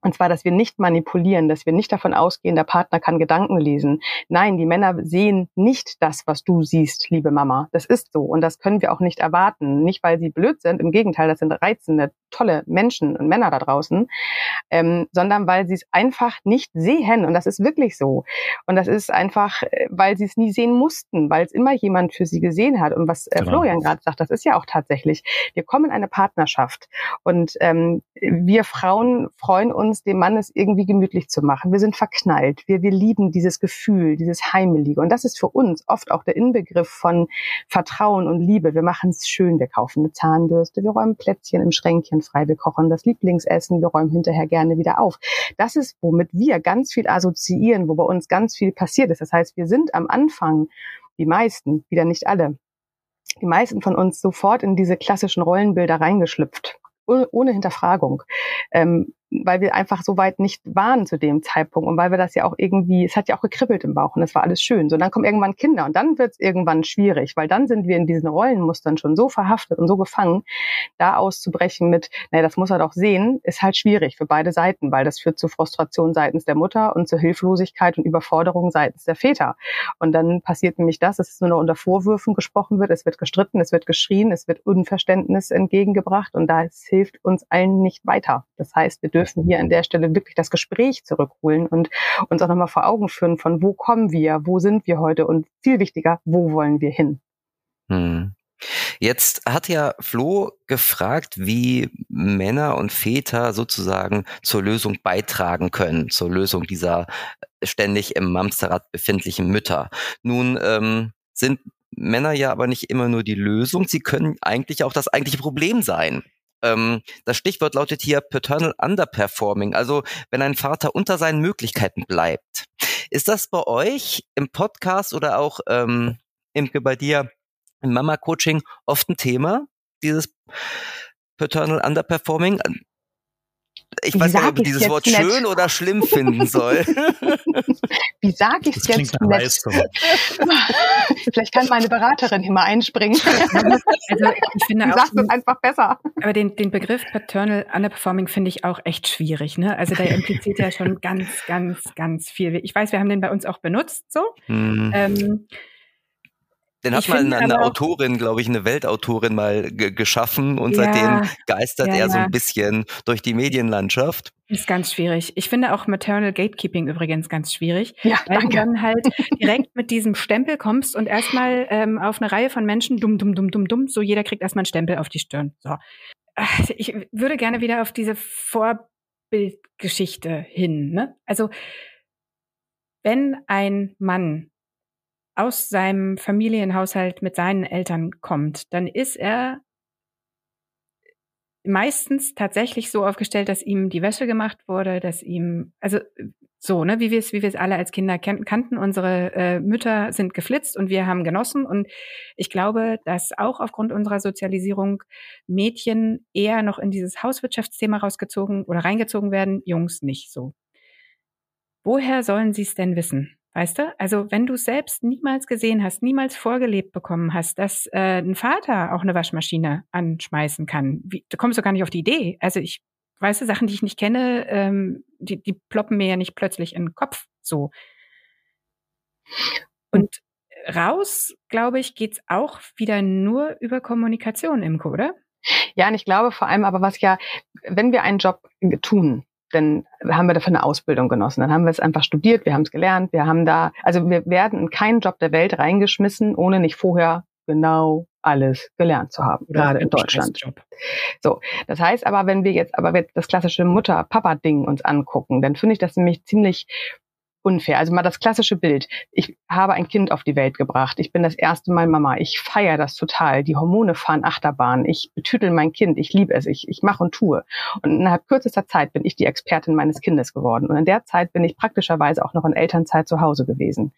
Speaker 3: Und zwar, dass wir nicht manipulieren, dass wir nicht davon ausgehen, der Partner kann Gedanken lesen. Nein, die Männer sehen nicht das, was du siehst, liebe Mama. Das ist so. Und das können wir auch nicht erwarten. Nicht, weil sie blöd sind. Im Gegenteil, das sind reizende, tolle Menschen und Männer da draußen. Ähm, sondern weil sie es einfach nicht sehen. Und das ist wirklich so. Und das ist einfach, äh, weil sie es nie sehen mussten, weil es immer jemand für sie gesehen hat. Und was äh, genau. Florian gerade sagt, das ist ja auch tatsächlich. Wir kommen in eine Partnerschaft. Und ähm, wir Frauen freuen uns, uns, dem Mann es irgendwie gemütlich zu machen. Wir sind verknallt. Wir, wir lieben dieses Gefühl, dieses Heimelige. Und das ist für uns oft auch der Inbegriff von Vertrauen und Liebe. Wir machen es schön. Wir kaufen eine Zahnbürste. Wir räumen Plätzchen im Schränkchen frei. Wir kochen das Lieblingsessen. Wir räumen hinterher gerne wieder auf. Das ist, womit wir ganz viel assoziieren, wo bei uns ganz viel passiert ist. Das heißt, wir sind am Anfang, die meisten, wieder nicht alle, die meisten von uns sofort in diese klassischen Rollenbilder reingeschlüpft ohne Hinterfragung. Ähm, weil wir einfach so weit nicht waren zu dem Zeitpunkt und weil wir das ja auch irgendwie, es hat ja auch gekribbelt im Bauch und es war alles schön. So, dann kommen irgendwann Kinder und dann wird es irgendwann schwierig, weil dann sind wir in diesen Rollenmustern schon so verhaftet und so gefangen, da auszubrechen mit, naja, das muss er doch sehen, ist halt schwierig für beide Seiten, weil das führt zu Frustration seitens der Mutter und zu Hilflosigkeit und Überforderung seitens der Väter. Und dann passiert nämlich das, dass es nur noch unter Vorwürfen gesprochen wird, es wird gestritten, es wird geschrien, es wird Unverständnis entgegengebracht und da hilft uns allen nicht weiter. Das heißt, wir dürfen hier an der Stelle wirklich das Gespräch zurückholen und uns auch nochmal vor Augen führen von wo kommen wir, wo sind wir heute und viel wichtiger, wo wollen wir hin.
Speaker 1: Hm. Jetzt hat ja Flo gefragt, wie Männer und Väter sozusagen zur Lösung beitragen können, zur Lösung dieser ständig im Mamsterrad befindlichen Mütter. Nun ähm, sind Männer ja aber nicht immer nur die Lösung, sie können eigentlich auch das eigentliche Problem sein. Ähm, das Stichwort lautet hier Paternal Underperforming, also wenn ein Vater unter seinen Möglichkeiten bleibt. Ist das bei euch im Podcast oder auch ähm, Imke bei dir im Mama-Coaching oft ein Thema, dieses Paternal Underperforming? Ich weiß nicht, ob ich dieses Wort nett? schön oder schlimm finden soll.
Speaker 3: Wie sage ich es jetzt nett? Vielleicht kann meine Beraterin hier mal einspringen. Also ich finde auch, es einfach besser.
Speaker 4: Aber den, den Begriff Paternal Underperforming finde ich auch echt schwierig. Ne? Also der impliziert ja schon ganz, ganz, ganz viel. Ich weiß, wir haben den bei uns auch benutzt so. Hm. Ähm,
Speaker 1: den hat mal eine, eine Autorin, glaube ich, eine Weltautorin mal geschaffen und ja, seitdem geistert ja, er so ein bisschen durch die Medienlandschaft.
Speaker 4: Ist ganz schwierig. Ich finde auch Maternal Gatekeeping übrigens ganz schwierig, ja, weil danke. du dann halt direkt mit diesem Stempel kommst und erstmal ähm, auf eine Reihe von Menschen dumm, dumm, dumm, dumm, dumm, so jeder kriegt erstmal einen Stempel auf die Stirn. So. Ich würde gerne wieder auf diese Vorbildgeschichte hin. Ne? Also wenn ein Mann aus seinem Familienhaushalt mit seinen Eltern kommt, dann ist er meistens tatsächlich so aufgestellt, dass ihm die Wäsche gemacht wurde, dass ihm, also so, ne, wie wir es, wie wir es alle als Kinder kannten, unsere äh, Mütter sind geflitzt und wir haben genossen. Und ich glaube, dass auch aufgrund unserer Sozialisierung Mädchen eher noch in dieses Hauswirtschaftsthema rausgezogen oder reingezogen werden, Jungs nicht so. Woher sollen sie es denn wissen? Weißt du? Also wenn du selbst niemals gesehen hast, niemals vorgelebt bekommen hast, dass äh, ein Vater auch eine Waschmaschine anschmeißen kann, wie, du kommst doch gar nicht auf die Idee. Also ich weißt du, Sachen, die ich nicht kenne, ähm, die, die ploppen mir ja nicht plötzlich in den Kopf so. Und raus, glaube ich, geht's auch wieder nur über Kommunikation, Imke, oder?
Speaker 3: Ja, und ich glaube vor allem aber, was ja, wenn wir einen Job tun, dann haben wir dafür eine Ausbildung genossen. Dann haben wir es einfach studiert, wir haben es gelernt, wir haben da, also wir werden in keinen Job der Welt reingeschmissen, ohne nicht vorher genau alles gelernt zu haben, Oder gerade in Deutschland. So, das heißt aber, wenn wir jetzt aber das klassische Mutter-Papa-Ding uns angucken, dann finde ich das nämlich ziemlich unfair. Also mal das klassische Bild. Ich habe ein Kind auf die Welt gebracht. Ich bin das erste Mal Mama. Ich feiere das total. Die Hormone fahren Achterbahn. Ich betütel mein Kind. Ich liebe es. Ich, ich mache und tue. Und innerhalb kürzester Zeit bin ich die Expertin meines Kindes geworden. Und in der Zeit bin ich praktischerweise auch noch in Elternzeit zu Hause gewesen.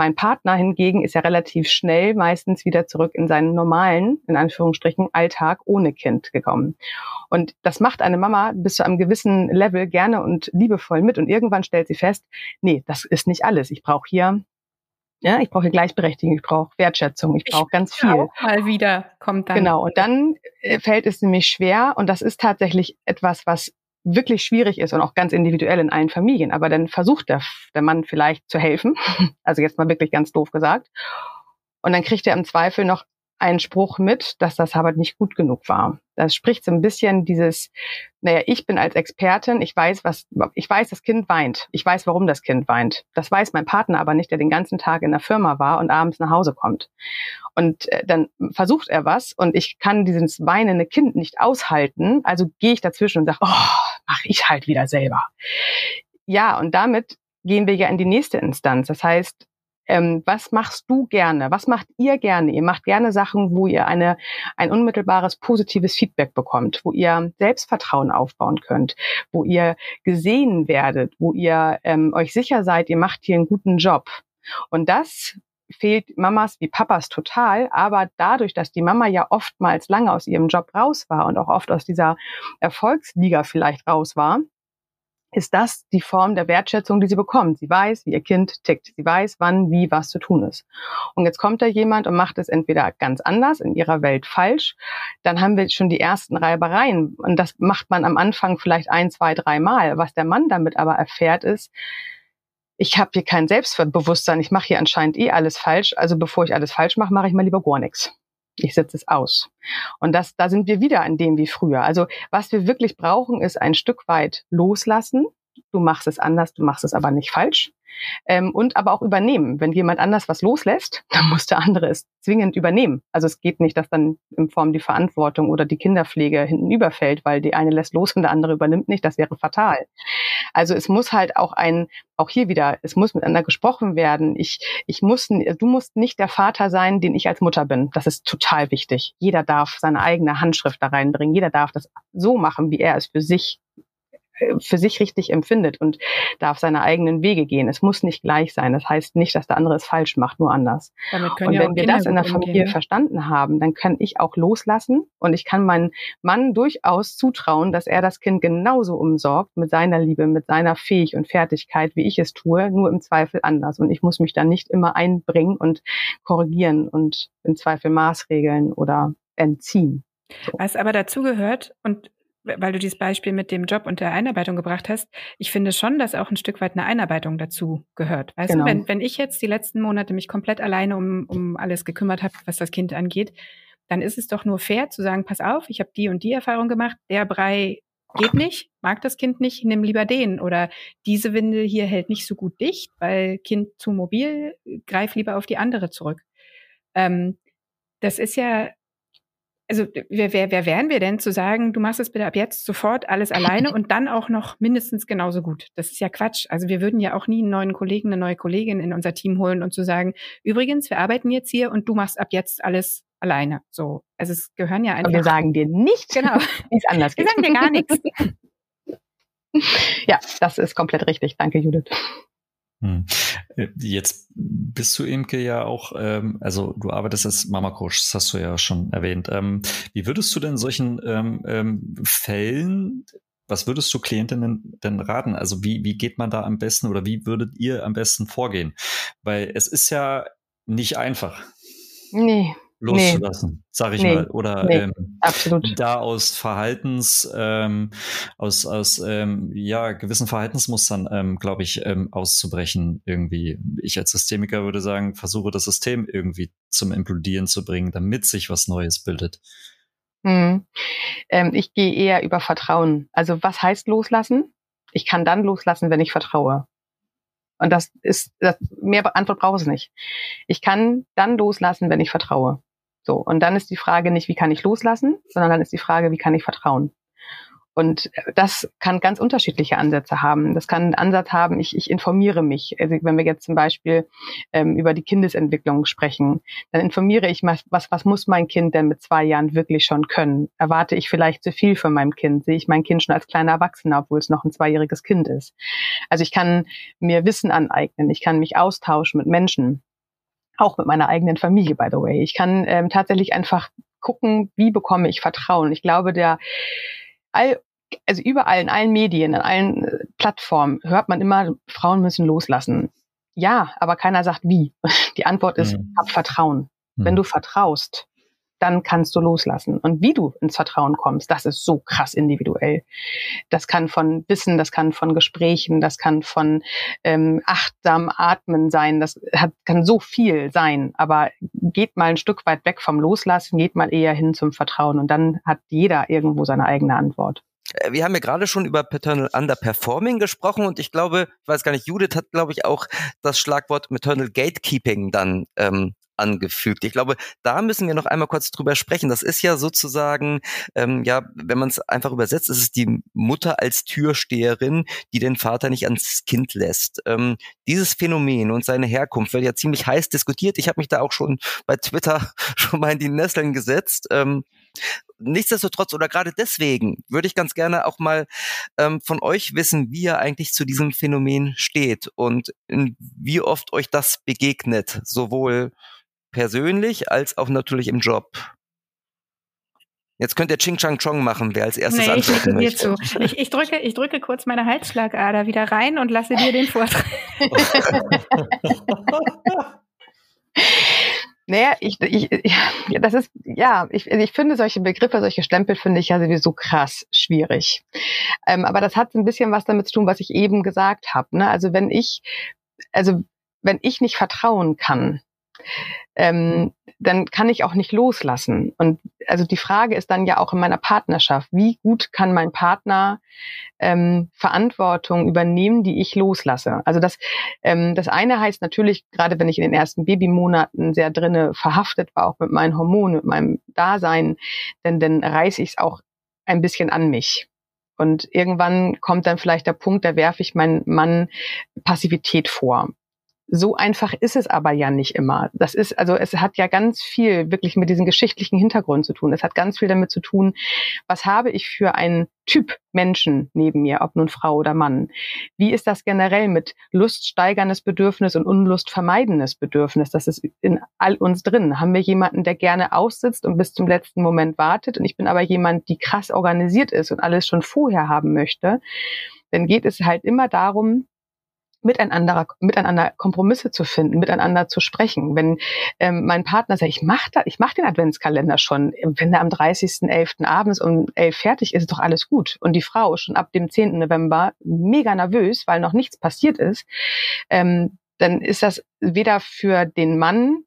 Speaker 3: Mein Partner hingegen ist ja relativ schnell meistens wieder zurück in seinen normalen, in Anführungsstrichen, Alltag ohne Kind gekommen. Und das macht eine Mama bis zu einem gewissen Level gerne und liebevoll mit. Und irgendwann stellt sie fest, nee, das ist nicht alles. Ich brauche hier ja, ich brauche Gleichberechtigung, ich brauche Wertschätzung, ich brauche ganz viel. Auch
Speaker 4: mal wieder kommt dann.
Speaker 3: Genau, und dann äh, fällt es nämlich schwer und das ist tatsächlich etwas, was wirklich schwierig ist und auch ganz individuell in allen Familien. Aber dann versucht der, der Mann vielleicht zu helfen. Also jetzt mal wirklich ganz doof gesagt. Und dann kriegt er im Zweifel noch einen Spruch mit, dass das aber nicht gut genug war. Das spricht so ein bisschen dieses, naja, ich bin als Expertin, ich weiß, was, ich weiß, das Kind weint. Ich weiß, warum das Kind weint. Das weiß mein Partner aber nicht, der den ganzen Tag in der Firma war und abends nach Hause kommt. Und äh, dann versucht er was und ich kann dieses weinende Kind nicht aushalten, also gehe ich dazwischen und sage, oh, mach ich halt wieder selber. Ja, und damit gehen wir ja in die nächste Instanz. Das heißt, ähm, was machst du gerne? Was macht ihr gerne? Ihr macht gerne Sachen, wo ihr eine, ein unmittelbares positives Feedback bekommt, wo ihr Selbstvertrauen aufbauen könnt, wo ihr gesehen werdet, wo ihr ähm, euch sicher seid, ihr macht hier einen guten Job. Und das fehlt Mamas wie Papas total, aber dadurch, dass die Mama ja oftmals lange aus ihrem Job raus war und auch oft aus dieser Erfolgsliga vielleicht raus war, ist das die Form der Wertschätzung, die sie bekommt. Sie weiß, wie ihr Kind tickt. Sie weiß, wann, wie, was zu tun ist. Und jetzt kommt da jemand und macht es entweder ganz anders, in ihrer Welt falsch. Dann haben wir schon die ersten Reibereien. Und das macht man am Anfang vielleicht ein, zwei, drei Mal. Was der Mann damit aber erfährt ist, ich habe hier kein Selbstbewusstsein, ich mache hier anscheinend eh alles falsch. Also bevor ich alles falsch mache, mache ich mal lieber gar nichts. Ich setze es aus. Und das, da sind wir wieder an dem wie früher. Also was wir wirklich brauchen, ist ein Stück weit loslassen. Du machst es anders, du machst es aber nicht falsch. ähm, und aber auch übernehmen. Wenn jemand anders was loslässt, dann muss der andere es zwingend übernehmen. Also es geht nicht, dass dann in Form die Verantwortung oder die Kinderpflege hinten überfällt, weil die eine lässt los und der andere übernimmt nicht. Das wäre fatal. Also es muss halt auch ein, auch hier wieder, es muss miteinander gesprochen werden. Ich, ich muss, du musst nicht der Vater sein, den ich als Mutter bin. Das ist total wichtig. Jeder darf seine eigene Handschrift da reinbringen. Jeder darf das so machen, wie er es für sich für sich richtig empfindet und darf seine eigenen Wege gehen. Es muss nicht gleich sein. Das heißt nicht, dass der andere es falsch macht, nur anders. und ja wenn wir das in der Familie umgehen. Ne? verstanden haben, dann kann ich auch loslassen und ich kann meinen Mann durchaus zutrauen, dass er das Kind genauso umsorgt mit seiner Liebe, mit seiner Fähig und Fertigkeit, wie ich es tue, nur im Zweifel anders. Und ich muss mich dann nicht immer einbringen und korrigieren und im Zweifel Maßregeln oder entziehen.
Speaker 4: Was aber dazu gehört, und weil du dieses Beispiel mit dem Job und der Einarbeitung gebracht hast, ich finde schon, dass auch ein Stück weit eine Einarbeitung dazu gehört. Weißt genau. du, wenn, wenn ich jetzt die letzten Monate mich komplett alleine um, um alles gekümmert habe, was das Kind angeht, dann ist es doch nur fair zu sagen, pass auf, ich habe die und die Erfahrung gemacht, der Brei geht nicht, mag das Kind nicht, nimm lieber den. Oder diese Windel hier hält nicht so gut dicht, weil Kind zu mobil, greif lieber auf die andere zurück. Ähm, das ist ja also wer, wer, wer wären wir denn zu sagen, du machst es bitte ab jetzt sofort alles alleine und dann auch noch mindestens genauso gut? Das ist ja Quatsch. Also wir würden ja auch nie einen neuen Kollegen, eine neue Kollegin in unser Team holen und zu sagen, übrigens, wir arbeiten jetzt hier und du machst ab jetzt alles alleine. So, also es gehören ja einfach.
Speaker 3: Und wir sagen dir nicht, genau, wie es anders geht.
Speaker 4: Wir sagen dir gar nichts.
Speaker 3: ja, das ist komplett richtig. Danke, Judith.
Speaker 2: Hm. Äh, jetzt bist du, Imke, ja auch, ähm, also du arbeitest als Mama-Coach, das hast du ja schon erwähnt. Ähm, wie würdest du denn solchen ähm, ähm, Fällen, was würdest du Klientinnen denn raten? Also wie, wie geht man da am besten oder wie würdet ihr am besten vorgehen? Weil es ist ja nicht einfach.
Speaker 3: Nee,
Speaker 2: loszulassen, nee. sag ich nee. mal. Oder
Speaker 3: nee. ähm, Absolut.
Speaker 2: da aus Verhaltens, ähm, aus, aus ähm, ja, gewissen Verhaltensmustern, ähm, glaube ich, ähm, auszubrechen irgendwie. Ich als Systemiker würde sagen, versuche das System irgendwie zum Implodieren zu bringen, damit sich was Neues bildet.
Speaker 3: Hm. Ähm, ich gehe eher über Vertrauen. Also was heißt loslassen? Ich kann dann loslassen, wenn ich vertraue. Und das ist, das, mehr Antwort braucht es nicht. Ich kann dann loslassen, wenn ich vertraue. So, und dann ist die Frage nicht, wie kann ich loslassen, sondern dann ist die Frage, wie kann ich vertrauen? Und das kann ganz unterschiedliche Ansätze haben. Das kann einen Ansatz haben, ich, ich informiere mich. Also wenn wir jetzt zum Beispiel ähm, über die Kindesentwicklung sprechen, dann informiere ich was, was muss mein Kind denn mit zwei Jahren wirklich schon können? Erwarte ich vielleicht zu viel von meinem Kind? Sehe ich mein Kind schon als kleiner Erwachsener, obwohl es noch ein zweijähriges Kind ist? Also ich kann mir Wissen aneignen, ich kann mich austauschen mit Menschen auch mit meiner eigenen Familie, by the way. Ich kann ähm, tatsächlich einfach gucken, wie bekomme ich Vertrauen. Ich glaube, der all, also überall in allen Medien, in allen äh, Plattformen hört man immer, Frauen müssen loslassen. Ja, aber keiner sagt wie. Die Antwort ist, mhm. hab Vertrauen. Mhm. Wenn du vertraust, dann kannst du loslassen. Und wie du ins Vertrauen kommst, das ist so krass individuell. Das kann von Wissen, das kann von Gesprächen, das kann von ähm, achtsam Atmen sein, das hat, kann so viel sein. Aber geht mal ein Stück weit weg vom Loslassen, geht mal eher hin zum Vertrauen und dann hat jeder irgendwo seine eigene Antwort.
Speaker 1: Äh, wir haben ja gerade schon über Paternal Underperforming gesprochen und ich glaube, ich weiß gar nicht, Judith hat, glaube ich, auch das Schlagwort Maternal Gatekeeping dann ähm, angefügt. Ich glaube, da müssen wir noch einmal kurz drüber sprechen. Das ist ja sozusagen, ähm, ja, wenn man es einfach übersetzt, ist es die Mutter als Türsteherin, die den Vater nicht ans Kind lässt. Ähm, dieses Phänomen und seine Herkunft wird ja ziemlich heiß diskutiert. Ich habe mich da auch schon bei Twitter schon mal in die Nesseln gesetzt. Ähm, nichtsdestotrotz oder gerade deswegen würde ich ganz gerne auch mal ähm, von euch wissen, wie ihr eigentlich zu diesem Phänomen steht und wie oft euch das begegnet, sowohl persönlich als auch natürlich im Job. Jetzt könnt ihr Ching Chang Chong machen, wer als erstes nee, antworten ich möchte.
Speaker 4: Zu. Ich, ich, drücke, ich drücke kurz meine Halsschlagader wieder rein und lasse dir den Vortrag.
Speaker 3: Naja, ich, ich, ich, das ist, ja, ich, ich finde solche Begriffe, solche Stempel finde ich ja sowieso krass schwierig. Ähm, aber das hat ein bisschen was damit zu tun, was ich eben gesagt habe. Ne? Also wenn ich, also wenn ich nicht vertrauen kann, ähm, dann kann ich auch nicht loslassen. Und also die Frage ist dann ja auch in meiner Partnerschaft, wie gut kann mein Partner ähm, Verantwortung übernehmen, die ich loslasse? Also das, ähm, das eine heißt natürlich, gerade wenn ich in den ersten Babymonaten sehr drinne verhaftet war, auch mit meinen Hormonen, mit meinem Dasein, denn dann reiße ich es auch ein bisschen an mich. Und irgendwann kommt dann vielleicht der Punkt, da werfe ich meinem Mann Passivität vor. So einfach ist es aber ja nicht immer. Das ist, also es hat ja ganz viel wirklich mit diesem geschichtlichen Hintergrund zu tun. Es hat ganz viel damit zu tun, was habe ich für einen Typ Menschen neben mir, ob nun Frau oder Mann. Wie ist das generell mit luststeigerndes Bedürfnis und Unlust vermeidendes Bedürfnis? Das ist in all uns drin. Haben wir jemanden, der gerne aussitzt und bis zum letzten Moment wartet und ich bin aber jemand, die krass organisiert ist und alles schon vorher haben möchte? Dann geht es halt immer darum, miteinander, miteinander Kompromisse zu finden, miteinander zu sprechen. Wenn ähm, mein Partner sagt, ich mache ich mach den Adventskalender schon, wenn er am 30.11. abends um 11 fertig ist, ist doch alles gut. Und die Frau schon ab dem 10. November mega nervös, weil noch nichts passiert ist, ähm, dann ist das weder für den Mann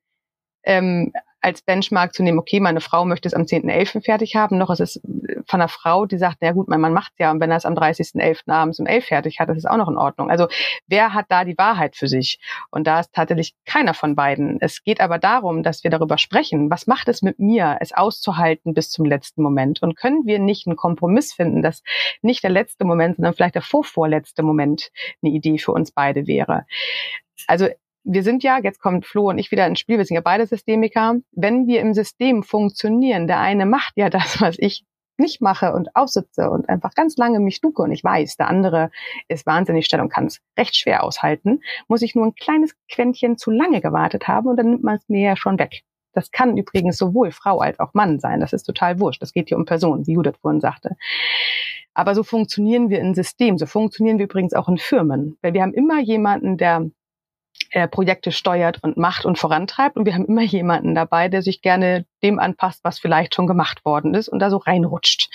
Speaker 3: ähm, als Benchmark zu nehmen, okay, meine Frau möchte es am 10.11. fertig haben, noch ist es von einer Frau, die sagt, na gut, mein Mann macht ja und wenn er es am 30.11. abends um 11 fertig hat, das ist auch noch in Ordnung. Also wer hat da die Wahrheit für sich? Und da ist tatsächlich keiner von beiden. Es geht aber darum, dass wir darüber sprechen, was macht es mit mir, es auszuhalten bis zum letzten Moment? Und können wir nicht einen Kompromiss finden, dass nicht der letzte Moment, sondern vielleicht der vorvorletzte Moment eine Idee für uns beide wäre? Also wir sind ja, jetzt kommt Flo und ich wieder ins Spiel, wir sind ja beide Systemiker. Wenn wir im System funktionieren, der eine macht ja das, was ich nicht mache und aussitze und einfach ganz lange mich ducke und ich weiß, der andere ist wahnsinnig schnell und kann es recht schwer aushalten, muss ich nur ein kleines Quäntchen zu lange gewartet haben und dann nimmt man es mir ja schon weg. Das kann übrigens sowohl Frau als auch Mann sein. Das ist total wurscht. Das geht hier um Personen, wie Judith vorhin sagte. Aber so funktionieren wir in System. So funktionieren wir übrigens auch in Firmen. Weil wir haben immer jemanden, der äh, Projekte steuert und macht und vorantreibt. Und wir haben immer jemanden dabei, der sich gerne dem anpasst, was vielleicht schon gemacht worden ist und da so reinrutscht.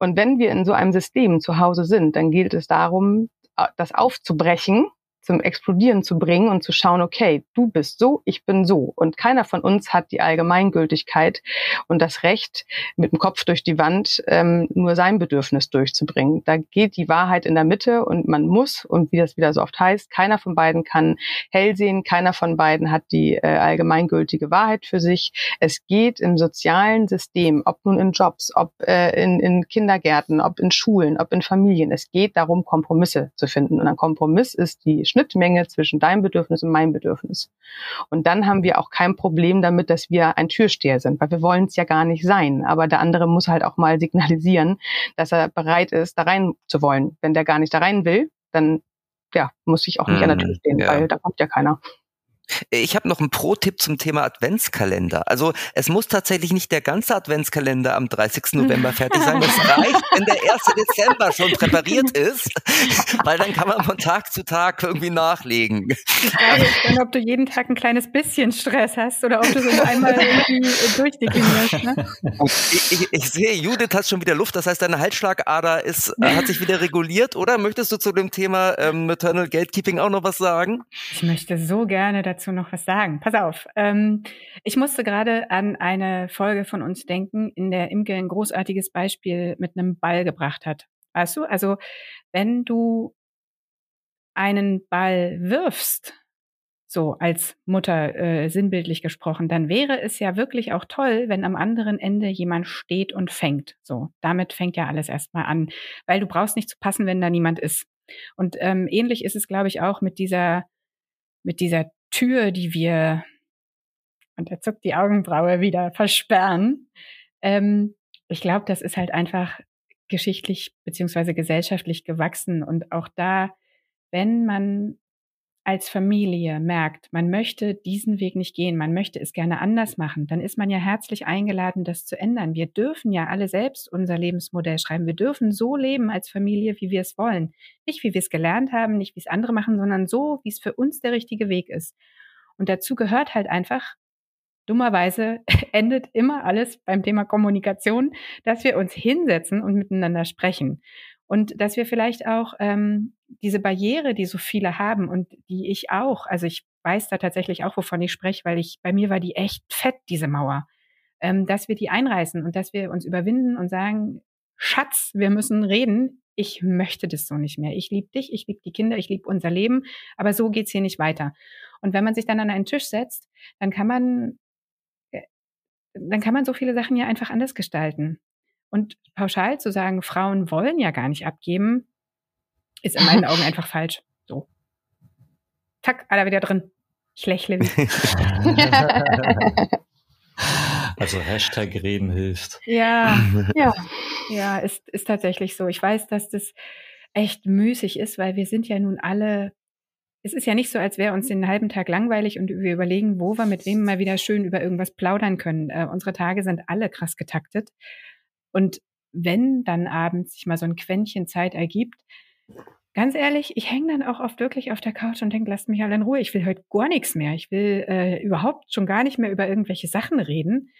Speaker 3: Und wenn wir in so einem System zu Hause sind, dann gilt es darum, äh, das aufzubrechen zum Explodieren zu bringen und zu schauen, okay, du bist so, ich bin so. Und keiner von uns hat die Allgemeingültigkeit und das Recht, mit dem Kopf durch die Wand ähm, nur sein Bedürfnis durchzubringen. Da geht die Wahrheit in der Mitte und man muss, und wie das wieder so oft heißt, keiner von beiden kann hell sehen, keiner von beiden hat die äh, allgemeingültige Wahrheit für sich. Es geht im sozialen System, ob nun in Jobs, ob äh, in, in Kindergärten, ob in Schulen, ob in Familien, es geht darum, Kompromisse zu finden. Und ein Kompromiss ist die Schnittmenge zwischen deinem Bedürfnis und meinem Bedürfnis. Und dann haben wir auch kein Problem damit, dass wir ein Türsteher sind, weil wir wollen es ja gar nicht sein. Aber der andere muss halt auch mal signalisieren, dass er bereit ist, da rein zu wollen. Wenn der gar nicht da rein will, dann ja, muss ich auch nicht hm, an der Tür stehen, ja. weil da kommt ja keiner.
Speaker 1: Ich habe noch einen Pro-Tipp zum Thema Adventskalender. Also es muss tatsächlich nicht der ganze Adventskalender am 30. November fertig sein. Es reicht, wenn der 1. Dezember schon präpariert ist, weil dann kann man von Tag zu Tag irgendwie nachlegen.
Speaker 4: Frage ist dann, ob du jeden Tag ein kleines bisschen Stress hast oder ob du so einmal irgendwie durchdeklinierst. Ne?
Speaker 1: Ich, ich, ich, sehe, Judith hat schon wieder Luft. Das heißt, deine Halsschlagader ist, äh, hat sich wieder reguliert, oder? Möchtest du zu dem Thema ähm, Maternal Gatekeeping auch noch was sagen?
Speaker 4: Ich möchte so gerne dazu noch was sagen. Pass auf. Ähm, ich musste gerade an eine Folge von uns denken, in der Imke ein großartiges Beispiel mit einem Ball gebracht hat. Weißt du? Also, wenn du einen Ball wirfst, so als Mutter äh, sinnbildlich gesprochen, dann wäre es ja wirklich auch toll, wenn am anderen Ende jemand steht und fängt. So, damit fängt ja alles erstmal an, weil du brauchst nicht zu passen, wenn da niemand ist. Und ähm, ähnlich ist es, glaube ich, auch mit dieser mit dieser Tür, die wir, und er zuckt die Augenbraue wieder, versperren. Ähm, ich glaube, das ist halt einfach geschichtlich beziehungsweise gesellschaftlich gewachsen. Und auch da, wenn man als Familie merkt, man möchte diesen Weg nicht gehen, man möchte es gerne anders machen, dann ist man ja herzlich eingeladen, das zu ändern. Wir dürfen ja alle selbst unser Lebensmodell schreiben. Wir dürfen so leben als Familie, wie wir es wollen. Nicht, wie wir es gelernt haben, nicht, wie es andere machen, sondern so, wie es für uns der richtige Weg ist. Und dazu gehört halt einfach, dummerweise endet immer alles beim Thema Kommunikation, dass wir uns hinsetzen und miteinander sprechen. Und dass wir vielleicht auch ähm, diese Barriere, die so viele haben und die ich auch, also ich weiß da tatsächlich auch, wovon ich spreche, weil ich, bei mir war die echt fett, diese Mauer. ähm, dass wir die einreißen und dass wir uns überwinden und sagen, Schatz, wir müssen reden. Ich möchte das so nicht mehr. Ich liebe dich, ich liebe die Kinder, ich liebe unser Leben, aber so geht's hier nicht weiter. Und wenn man sich dann an einen Tisch setzt, dann kann man, äh, dann kann man so viele Sachen ja einfach anders gestalten. Und pauschal zu sagen, Frauen wollen ja gar nicht abgeben, ist in meinen Augen einfach falsch. So. Tack, aller wieder drin. Ich lächle.
Speaker 2: also Hashtag reden hilft.
Speaker 4: Ja, ja, ja, ist, ist tatsächlich so. Ich weiß, dass das echt müßig ist, weil wir sind ja nun alle es ist ja nicht so, als wäre uns den halben Tag langweilig und wir überlegen, wo wir mit wem mal wieder schön über irgendwas plaudern können. Äh, unsere Tage sind alle krass getaktet. Und wenn dann abends sich mal so ein Quäntchen Zeit ergibt, ganz ehrlich, ich hänge dann auch oft wirklich auf der Couch und denke, lasst mich alle in Ruhe. Ich will heute gar nichts mehr. Ich will äh, überhaupt schon gar nicht mehr über irgendwelche Sachen reden.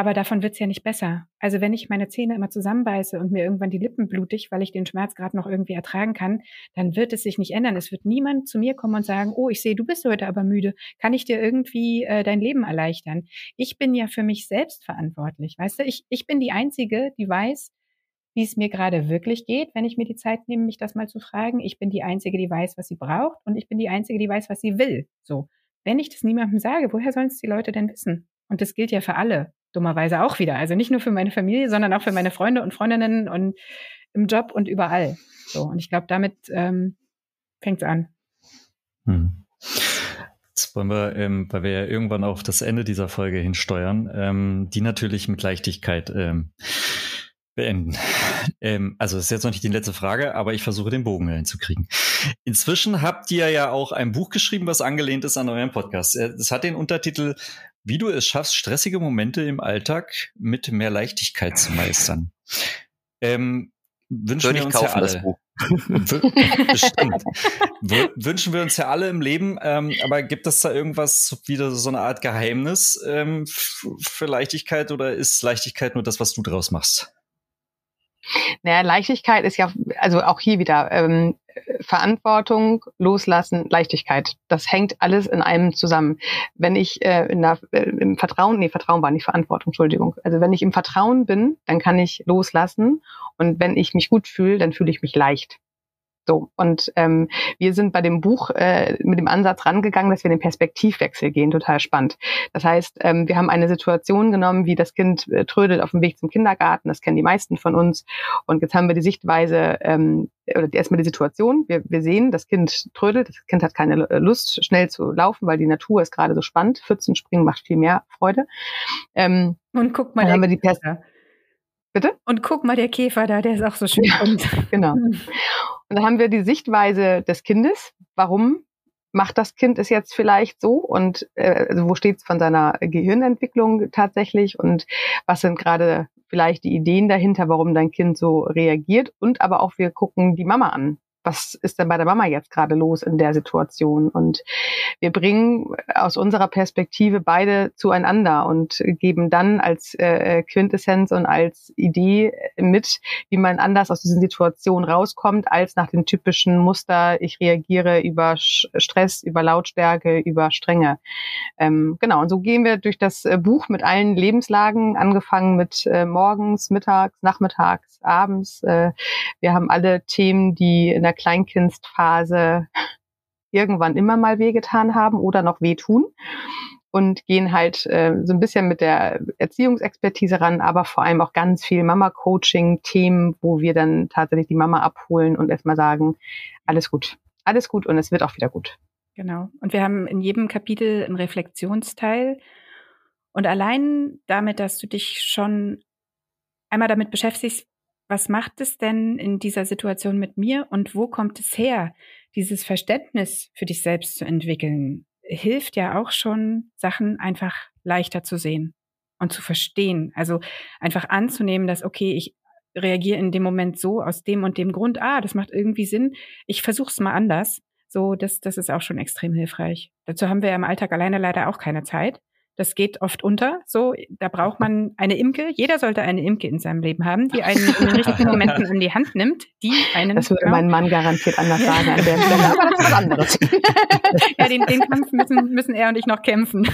Speaker 4: Aber davon wird's ja nicht besser. Also wenn ich meine Zähne immer zusammenbeiße und mir irgendwann die Lippen blutig, weil ich den Schmerz gerade noch irgendwie ertragen kann, dann wird es sich nicht ändern. Es wird niemand zu mir kommen und sagen, oh, ich sehe, du bist heute aber müde. Kann ich dir irgendwie äh, dein Leben erleichtern? Ich bin ja für mich selbst verantwortlich. Weißt du, ich, ich bin die Einzige, die weiß, wie es mir gerade wirklich geht, wenn ich mir die Zeit nehme, mich das mal zu fragen. Ich bin die Einzige, die weiß, was sie braucht und ich bin die Einzige, die weiß, was sie will. So. Wenn ich das niemandem sage, woher sollen es die Leute denn wissen? Und das gilt ja für alle dummerweise auch wieder. Also nicht nur für meine Familie, sondern auch für meine Freunde und Freundinnen und im Job und überall. So, und ich glaube, damit ähm, fängt es an. Hm.
Speaker 2: Jetzt wollen wir, ähm, weil wir ja irgendwann auf das Ende dieser Folge hinsteuern, ähm, die natürlich mit Leichtigkeit ähm, beenden. Ähm, also das ist jetzt noch nicht die letzte Frage, aber ich versuche den Bogen hinzukriegen. Inzwischen habt ihr ja auch ein Buch geschrieben, was angelehnt ist an euren Podcast. Es hat den Untertitel wie du es schaffst, stressige Momente im Alltag mit mehr Leichtigkeit zu meistern. Ähm, wünschen wir uns kaufen, ja alle. Bestimmt. wünschen wir uns ja alle im Leben, ähm, aber gibt es da irgendwas, wieder so eine Art Geheimnis ähm, für Leichtigkeit oder ist Leichtigkeit nur das, was du draus machst?
Speaker 3: Naja, Leichtigkeit ist ja, also auch hier wieder, ähm, Verantwortung, Loslassen, Leichtigkeit. Das hängt alles in einem zusammen. Wenn ich äh, in der, äh, im Vertrauen, nee, Vertrauen war nicht Verantwortung, Entschuldigung. Also wenn ich im Vertrauen bin, dann kann ich loslassen. Und wenn ich mich gut fühle, dann fühle ich mich leicht. So, und ähm, wir sind bei dem Buch äh, mit dem Ansatz rangegangen, dass wir in den Perspektivwechsel gehen, total spannend. Das heißt, ähm, wir haben eine Situation genommen, wie das Kind äh, trödelt auf dem Weg zum Kindergarten, das kennen die meisten von uns. Und jetzt haben wir die Sichtweise, ähm, oder erstmal die Situation, wir, wir sehen, das Kind trödelt, das Kind hat keine Lust, schnell zu laufen, weil die Natur ist gerade so spannend. 14 springen macht viel mehr Freude.
Speaker 4: Ähm, und guck mal,
Speaker 3: dann haben wir die Pers
Speaker 4: Bitte? Und guck mal, der Käfer da, der ist auch so schön. Ja,
Speaker 3: genau. Und dann haben wir die Sichtweise des Kindes. Warum macht das Kind es jetzt vielleicht so? Und äh, also wo steht es von seiner Gehirnentwicklung tatsächlich? Und was sind gerade vielleicht die Ideen dahinter, warum dein Kind so reagiert? Und aber auch wir gucken die Mama an was ist denn bei der Mama jetzt gerade los in der Situation? Und wir bringen aus unserer Perspektive beide zueinander und geben dann als äh, Quintessenz und als Idee mit, wie man anders aus diesen Situationen rauskommt, als nach dem typischen Muster, ich reagiere über Stress, über Lautstärke, über Strenge. Ähm, genau, und so gehen wir durch das äh, Buch mit allen Lebenslagen, angefangen mit äh, morgens, mittags, nachmittags, abends. Äh, wir haben alle Themen, die in der der Kleinkindsphase irgendwann immer mal wehgetan haben oder noch wehtun und gehen halt äh, so ein bisschen mit der Erziehungsexpertise ran, aber vor allem auch ganz viel Mama-Coaching-Themen, wo wir dann tatsächlich die Mama abholen und erstmal sagen, alles gut, alles gut und es wird auch wieder gut.
Speaker 4: Genau. Und wir haben in jedem Kapitel einen Reflexionsteil. Und allein damit, dass du dich schon einmal damit beschäftigst, was macht es denn in dieser Situation mit mir und wo kommt es her, dieses Verständnis für dich selbst zu entwickeln, hilft ja auch schon, Sachen einfach leichter zu sehen und zu verstehen. Also einfach anzunehmen, dass, okay, ich reagiere in dem Moment so aus dem und dem Grund, ah, das macht irgendwie Sinn, ich versuche es mal anders. So, das, das ist auch schon extrem hilfreich. Dazu haben wir im Alltag alleine leider auch keine Zeit. Das geht oft unter. So, da braucht man eine Imke. Jeder sollte eine Imke in seinem Leben haben, die einen in den richtigen Momenten an die Hand nimmt, die einen.
Speaker 3: Das würde mein Mann garantiert anders sagen an der Stelle, aber das ist was anderes.
Speaker 4: ja, den, den Kampf müssen, müssen er und ich noch kämpfen.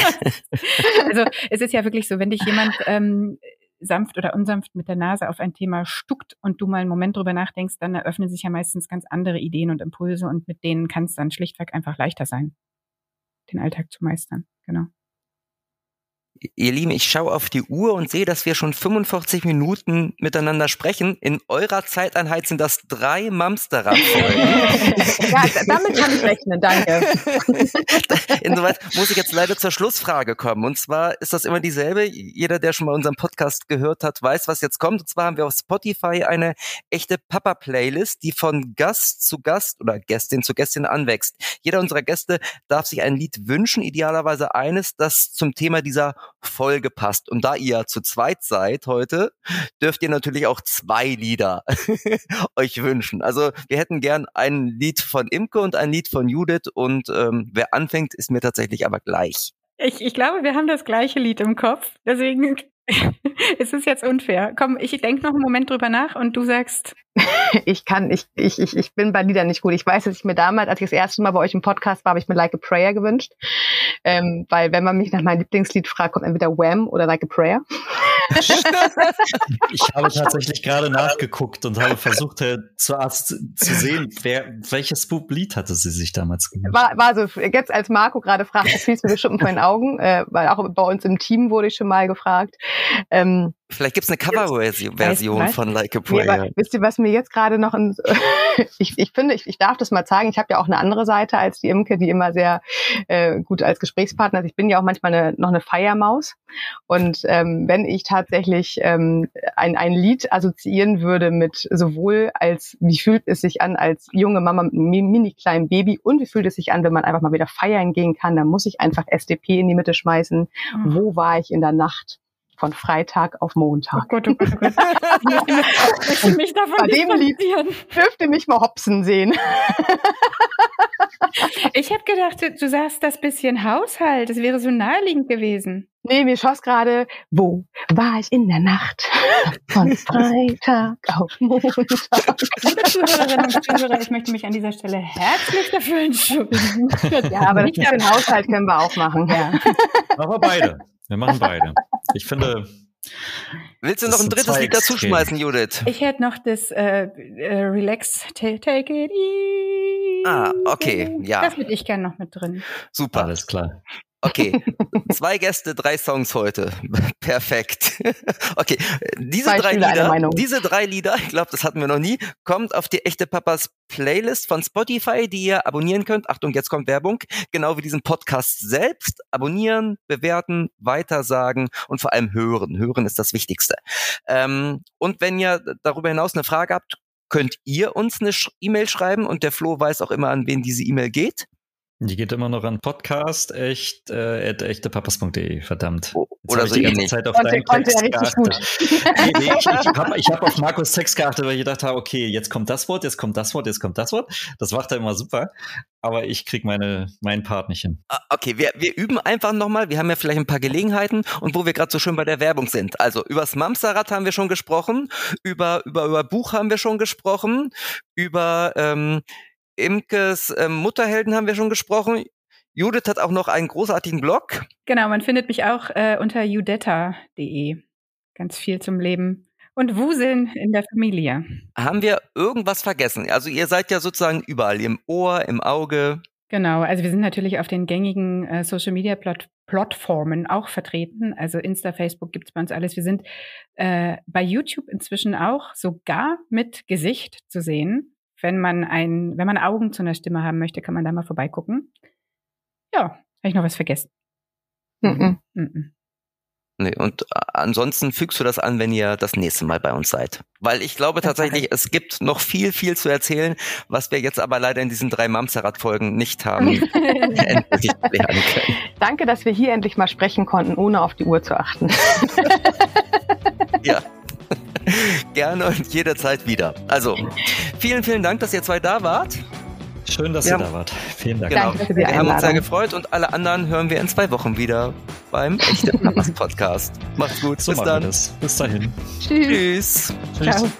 Speaker 4: also es ist ja wirklich so, wenn dich jemand ähm, sanft oder unsanft mit der Nase auf ein Thema stuckt und du mal einen Moment drüber nachdenkst, dann eröffnen sich ja meistens ganz andere Ideen und Impulse und mit denen kann es dann schlichtweg einfach leichter sein, den Alltag zu meistern. Genau.
Speaker 1: Ihr Lieben, ich schaue auf die Uhr und sehe, dass wir schon 45 Minuten miteinander sprechen. In eurer Zeiteinheit sind das drei Mamsterrad-Folgen.
Speaker 3: ja, damit kann ich rechnen, danke.
Speaker 1: Insoweit muss ich jetzt leider zur Schlussfrage kommen. Und zwar ist das immer dieselbe. Jeder, der schon mal unseren Podcast gehört hat, weiß, was jetzt kommt. Und zwar haben wir auf Spotify eine echte Papa-Playlist, die von Gast zu Gast oder Gästin zu Gästin anwächst. Jeder unserer Gäste darf sich ein Lied wünschen, idealerweise eines, das zum Thema dieser Folge passt. Und da ihr zu zweit seid heute, dürft ihr natürlich auch zwei Lieder euch wünschen. Also wir hätten gern ein Lied von Imke und ein Lied von Judith und ähm, wer anfängt, ist mir tatsächlich aber gleich.
Speaker 4: Ich, ich glaube, wir haben das gleiche Lied im Kopf. Deswegen es ist jetzt unfair. Komm, ich denke noch einen Moment drüber nach und du sagst.
Speaker 3: ich kann, ich, ich, ich, bin bei Liedern nicht gut. Ich weiß, dass ich mir damals, als ich das erste Mal bei euch im Podcast war, habe ich mir Like a Prayer gewünscht. Ähm, weil wenn man mich nach meinem Lieblingslied fragt, kommt entweder Wham oder Like a Prayer.
Speaker 2: ich habe tatsächlich gerade nachgeguckt und habe versucht äh, zuerst zu sehen, wer, welches Lied hatte sie sich damals
Speaker 3: gewünscht. War, war so, jetzt als Marco gerade fragt, das fließt mir Schuppen vor den Augen, äh, weil auch bei uns im Team wurde ich schon mal gefragt.
Speaker 1: Ähm, Vielleicht gibt's eine Coverversion von Like a Prayer.
Speaker 3: Nee, wisst ihr, was mir jetzt gerade noch ein, ich, ich finde, ich, ich darf das mal zeigen. Ich habe ja auch eine andere Seite als die Imke, die immer sehr äh, gut als Gesprächspartner ist. Ich bin ja auch manchmal eine, noch eine Feiermaus. Und ähm, wenn ich tatsächlich ähm, ein, ein Lied assoziieren würde mit sowohl als, wie fühlt es sich an als junge Mama mit einem mini kleinen Baby und wie fühlt es sich an, wenn man einfach mal wieder feiern gehen kann, dann muss ich einfach SDP in die Mitte schmeißen. Mhm. Wo war ich in der Nacht? von Freitag auf Montag. Oh Gott, oh Gott, oh Gott. Ich möchte mich davon Bei dem Lied dürfte mich mal hopsen sehen.
Speaker 4: Ich habe gedacht, du sagst das bisschen Haushalt. Das wäre so naheliegend gewesen.
Speaker 3: Nee, mir schoss gerade, wo war ich in der Nacht? Von Freitag auf Montag.
Speaker 4: Liebe Zuhörerinnen und Zuhörer, ich möchte mich an dieser Stelle herzlich dafür entschuldigen.
Speaker 3: Ja, aber das mit dem Haushalt können wir auch machen. Ja.
Speaker 2: Aber beide. Wir machen beide. Ich finde.
Speaker 1: Willst du noch ein drittes Lied dazu schmeißen, Judith?
Speaker 4: Ich hätte noch das äh, äh, Relax, take, take it easy.
Speaker 1: Ah, okay, ja.
Speaker 4: Das würde ich gerne noch mit drin.
Speaker 1: Super.
Speaker 2: Alles klar.
Speaker 1: Okay, zwei Gäste, drei Songs heute. Perfekt. Okay, diese drei Lieder, diese drei Lieder, ich glaube, das hatten wir noch nie, kommt auf die echte Papas Playlist von Spotify, die ihr abonnieren könnt. Achtung, jetzt kommt Werbung. Genau wie diesen Podcast selbst. Abonnieren, bewerten, weitersagen und vor allem hören. Hören ist das Wichtigste. Ähm, und wenn ihr darüber hinaus eine Frage habt, könnt ihr uns eine E-Mail schreiben und der Flo weiß auch immer, an wen diese E-Mail geht.
Speaker 2: Die geht immer noch an podcast echt äh, echtepapas.de, verdammt.
Speaker 1: Jetzt Oder so
Speaker 2: die ganze Zeit auf konnte, deinen konnte Text richtig gut. nee, nee, ich, ich habe ich hab auf Markus Text geachtet, weil ich gedacht habe, okay, jetzt kommt das Wort, jetzt kommt das Wort, jetzt kommt das Wort. Das macht er immer super. Aber ich krieg meine, meinen Part nicht hin.
Speaker 1: Ah, okay, wir, wir üben einfach nochmal. Wir haben ja vielleicht ein paar Gelegenheiten und wo wir gerade so schön bei der Werbung sind. Also übers Mamsterrad haben wir schon gesprochen, über, über, über Buch haben wir schon gesprochen, über ähm, Imkes ähm, Mutterhelden haben wir schon gesprochen. Judith hat auch noch einen großartigen Blog.
Speaker 4: Genau, man findet mich auch äh, unter judetta.de. Ganz viel zum Leben und Wuseln in der Familie.
Speaker 1: Haben wir irgendwas vergessen? Also ihr seid ja sozusagen überall, im Ohr, im Auge.
Speaker 4: Genau, also wir sind natürlich auf den gängigen äh, Social Media Plattformen auch vertreten. Also Insta, Facebook gibt's bei uns alles. Wir sind äh, bei YouTube inzwischen auch sogar mit Gesicht zu sehen wenn man ein, wenn man Augen zu einer Stimme haben möchte, kann man da mal vorbeigucken. Ja, habe ich noch was vergessen?
Speaker 3: Mhm. Mhm.
Speaker 1: Nee, und ansonsten fügst du das an, wenn ihr das nächste Mal bei uns seid. Weil ich glaube tatsächlich, es gibt noch viel, viel zu erzählen, was wir jetzt aber leider in diesen drei Mamsarat-Folgen nicht haben.
Speaker 3: Danke, dass wir hier endlich mal sprechen konnten, ohne auf die Uhr zu achten.
Speaker 1: ja. Gerne und jederzeit wieder. Also, vielen, vielen Dank, dass ihr zwei da wart.
Speaker 2: Schön, dass wir ihr da wart. Vielen Dank.
Speaker 1: Genau. Danke, wir haben uns sehr gefreut und alle anderen hören wir in zwei Wochen wieder. beim Echte Papas Podcast. Macht's gut.
Speaker 2: So
Speaker 1: Bis dann.
Speaker 2: Bis dahin.
Speaker 3: Tschüss.
Speaker 1: Tschüss.
Speaker 2: Tschüss.
Speaker 3: Ciao.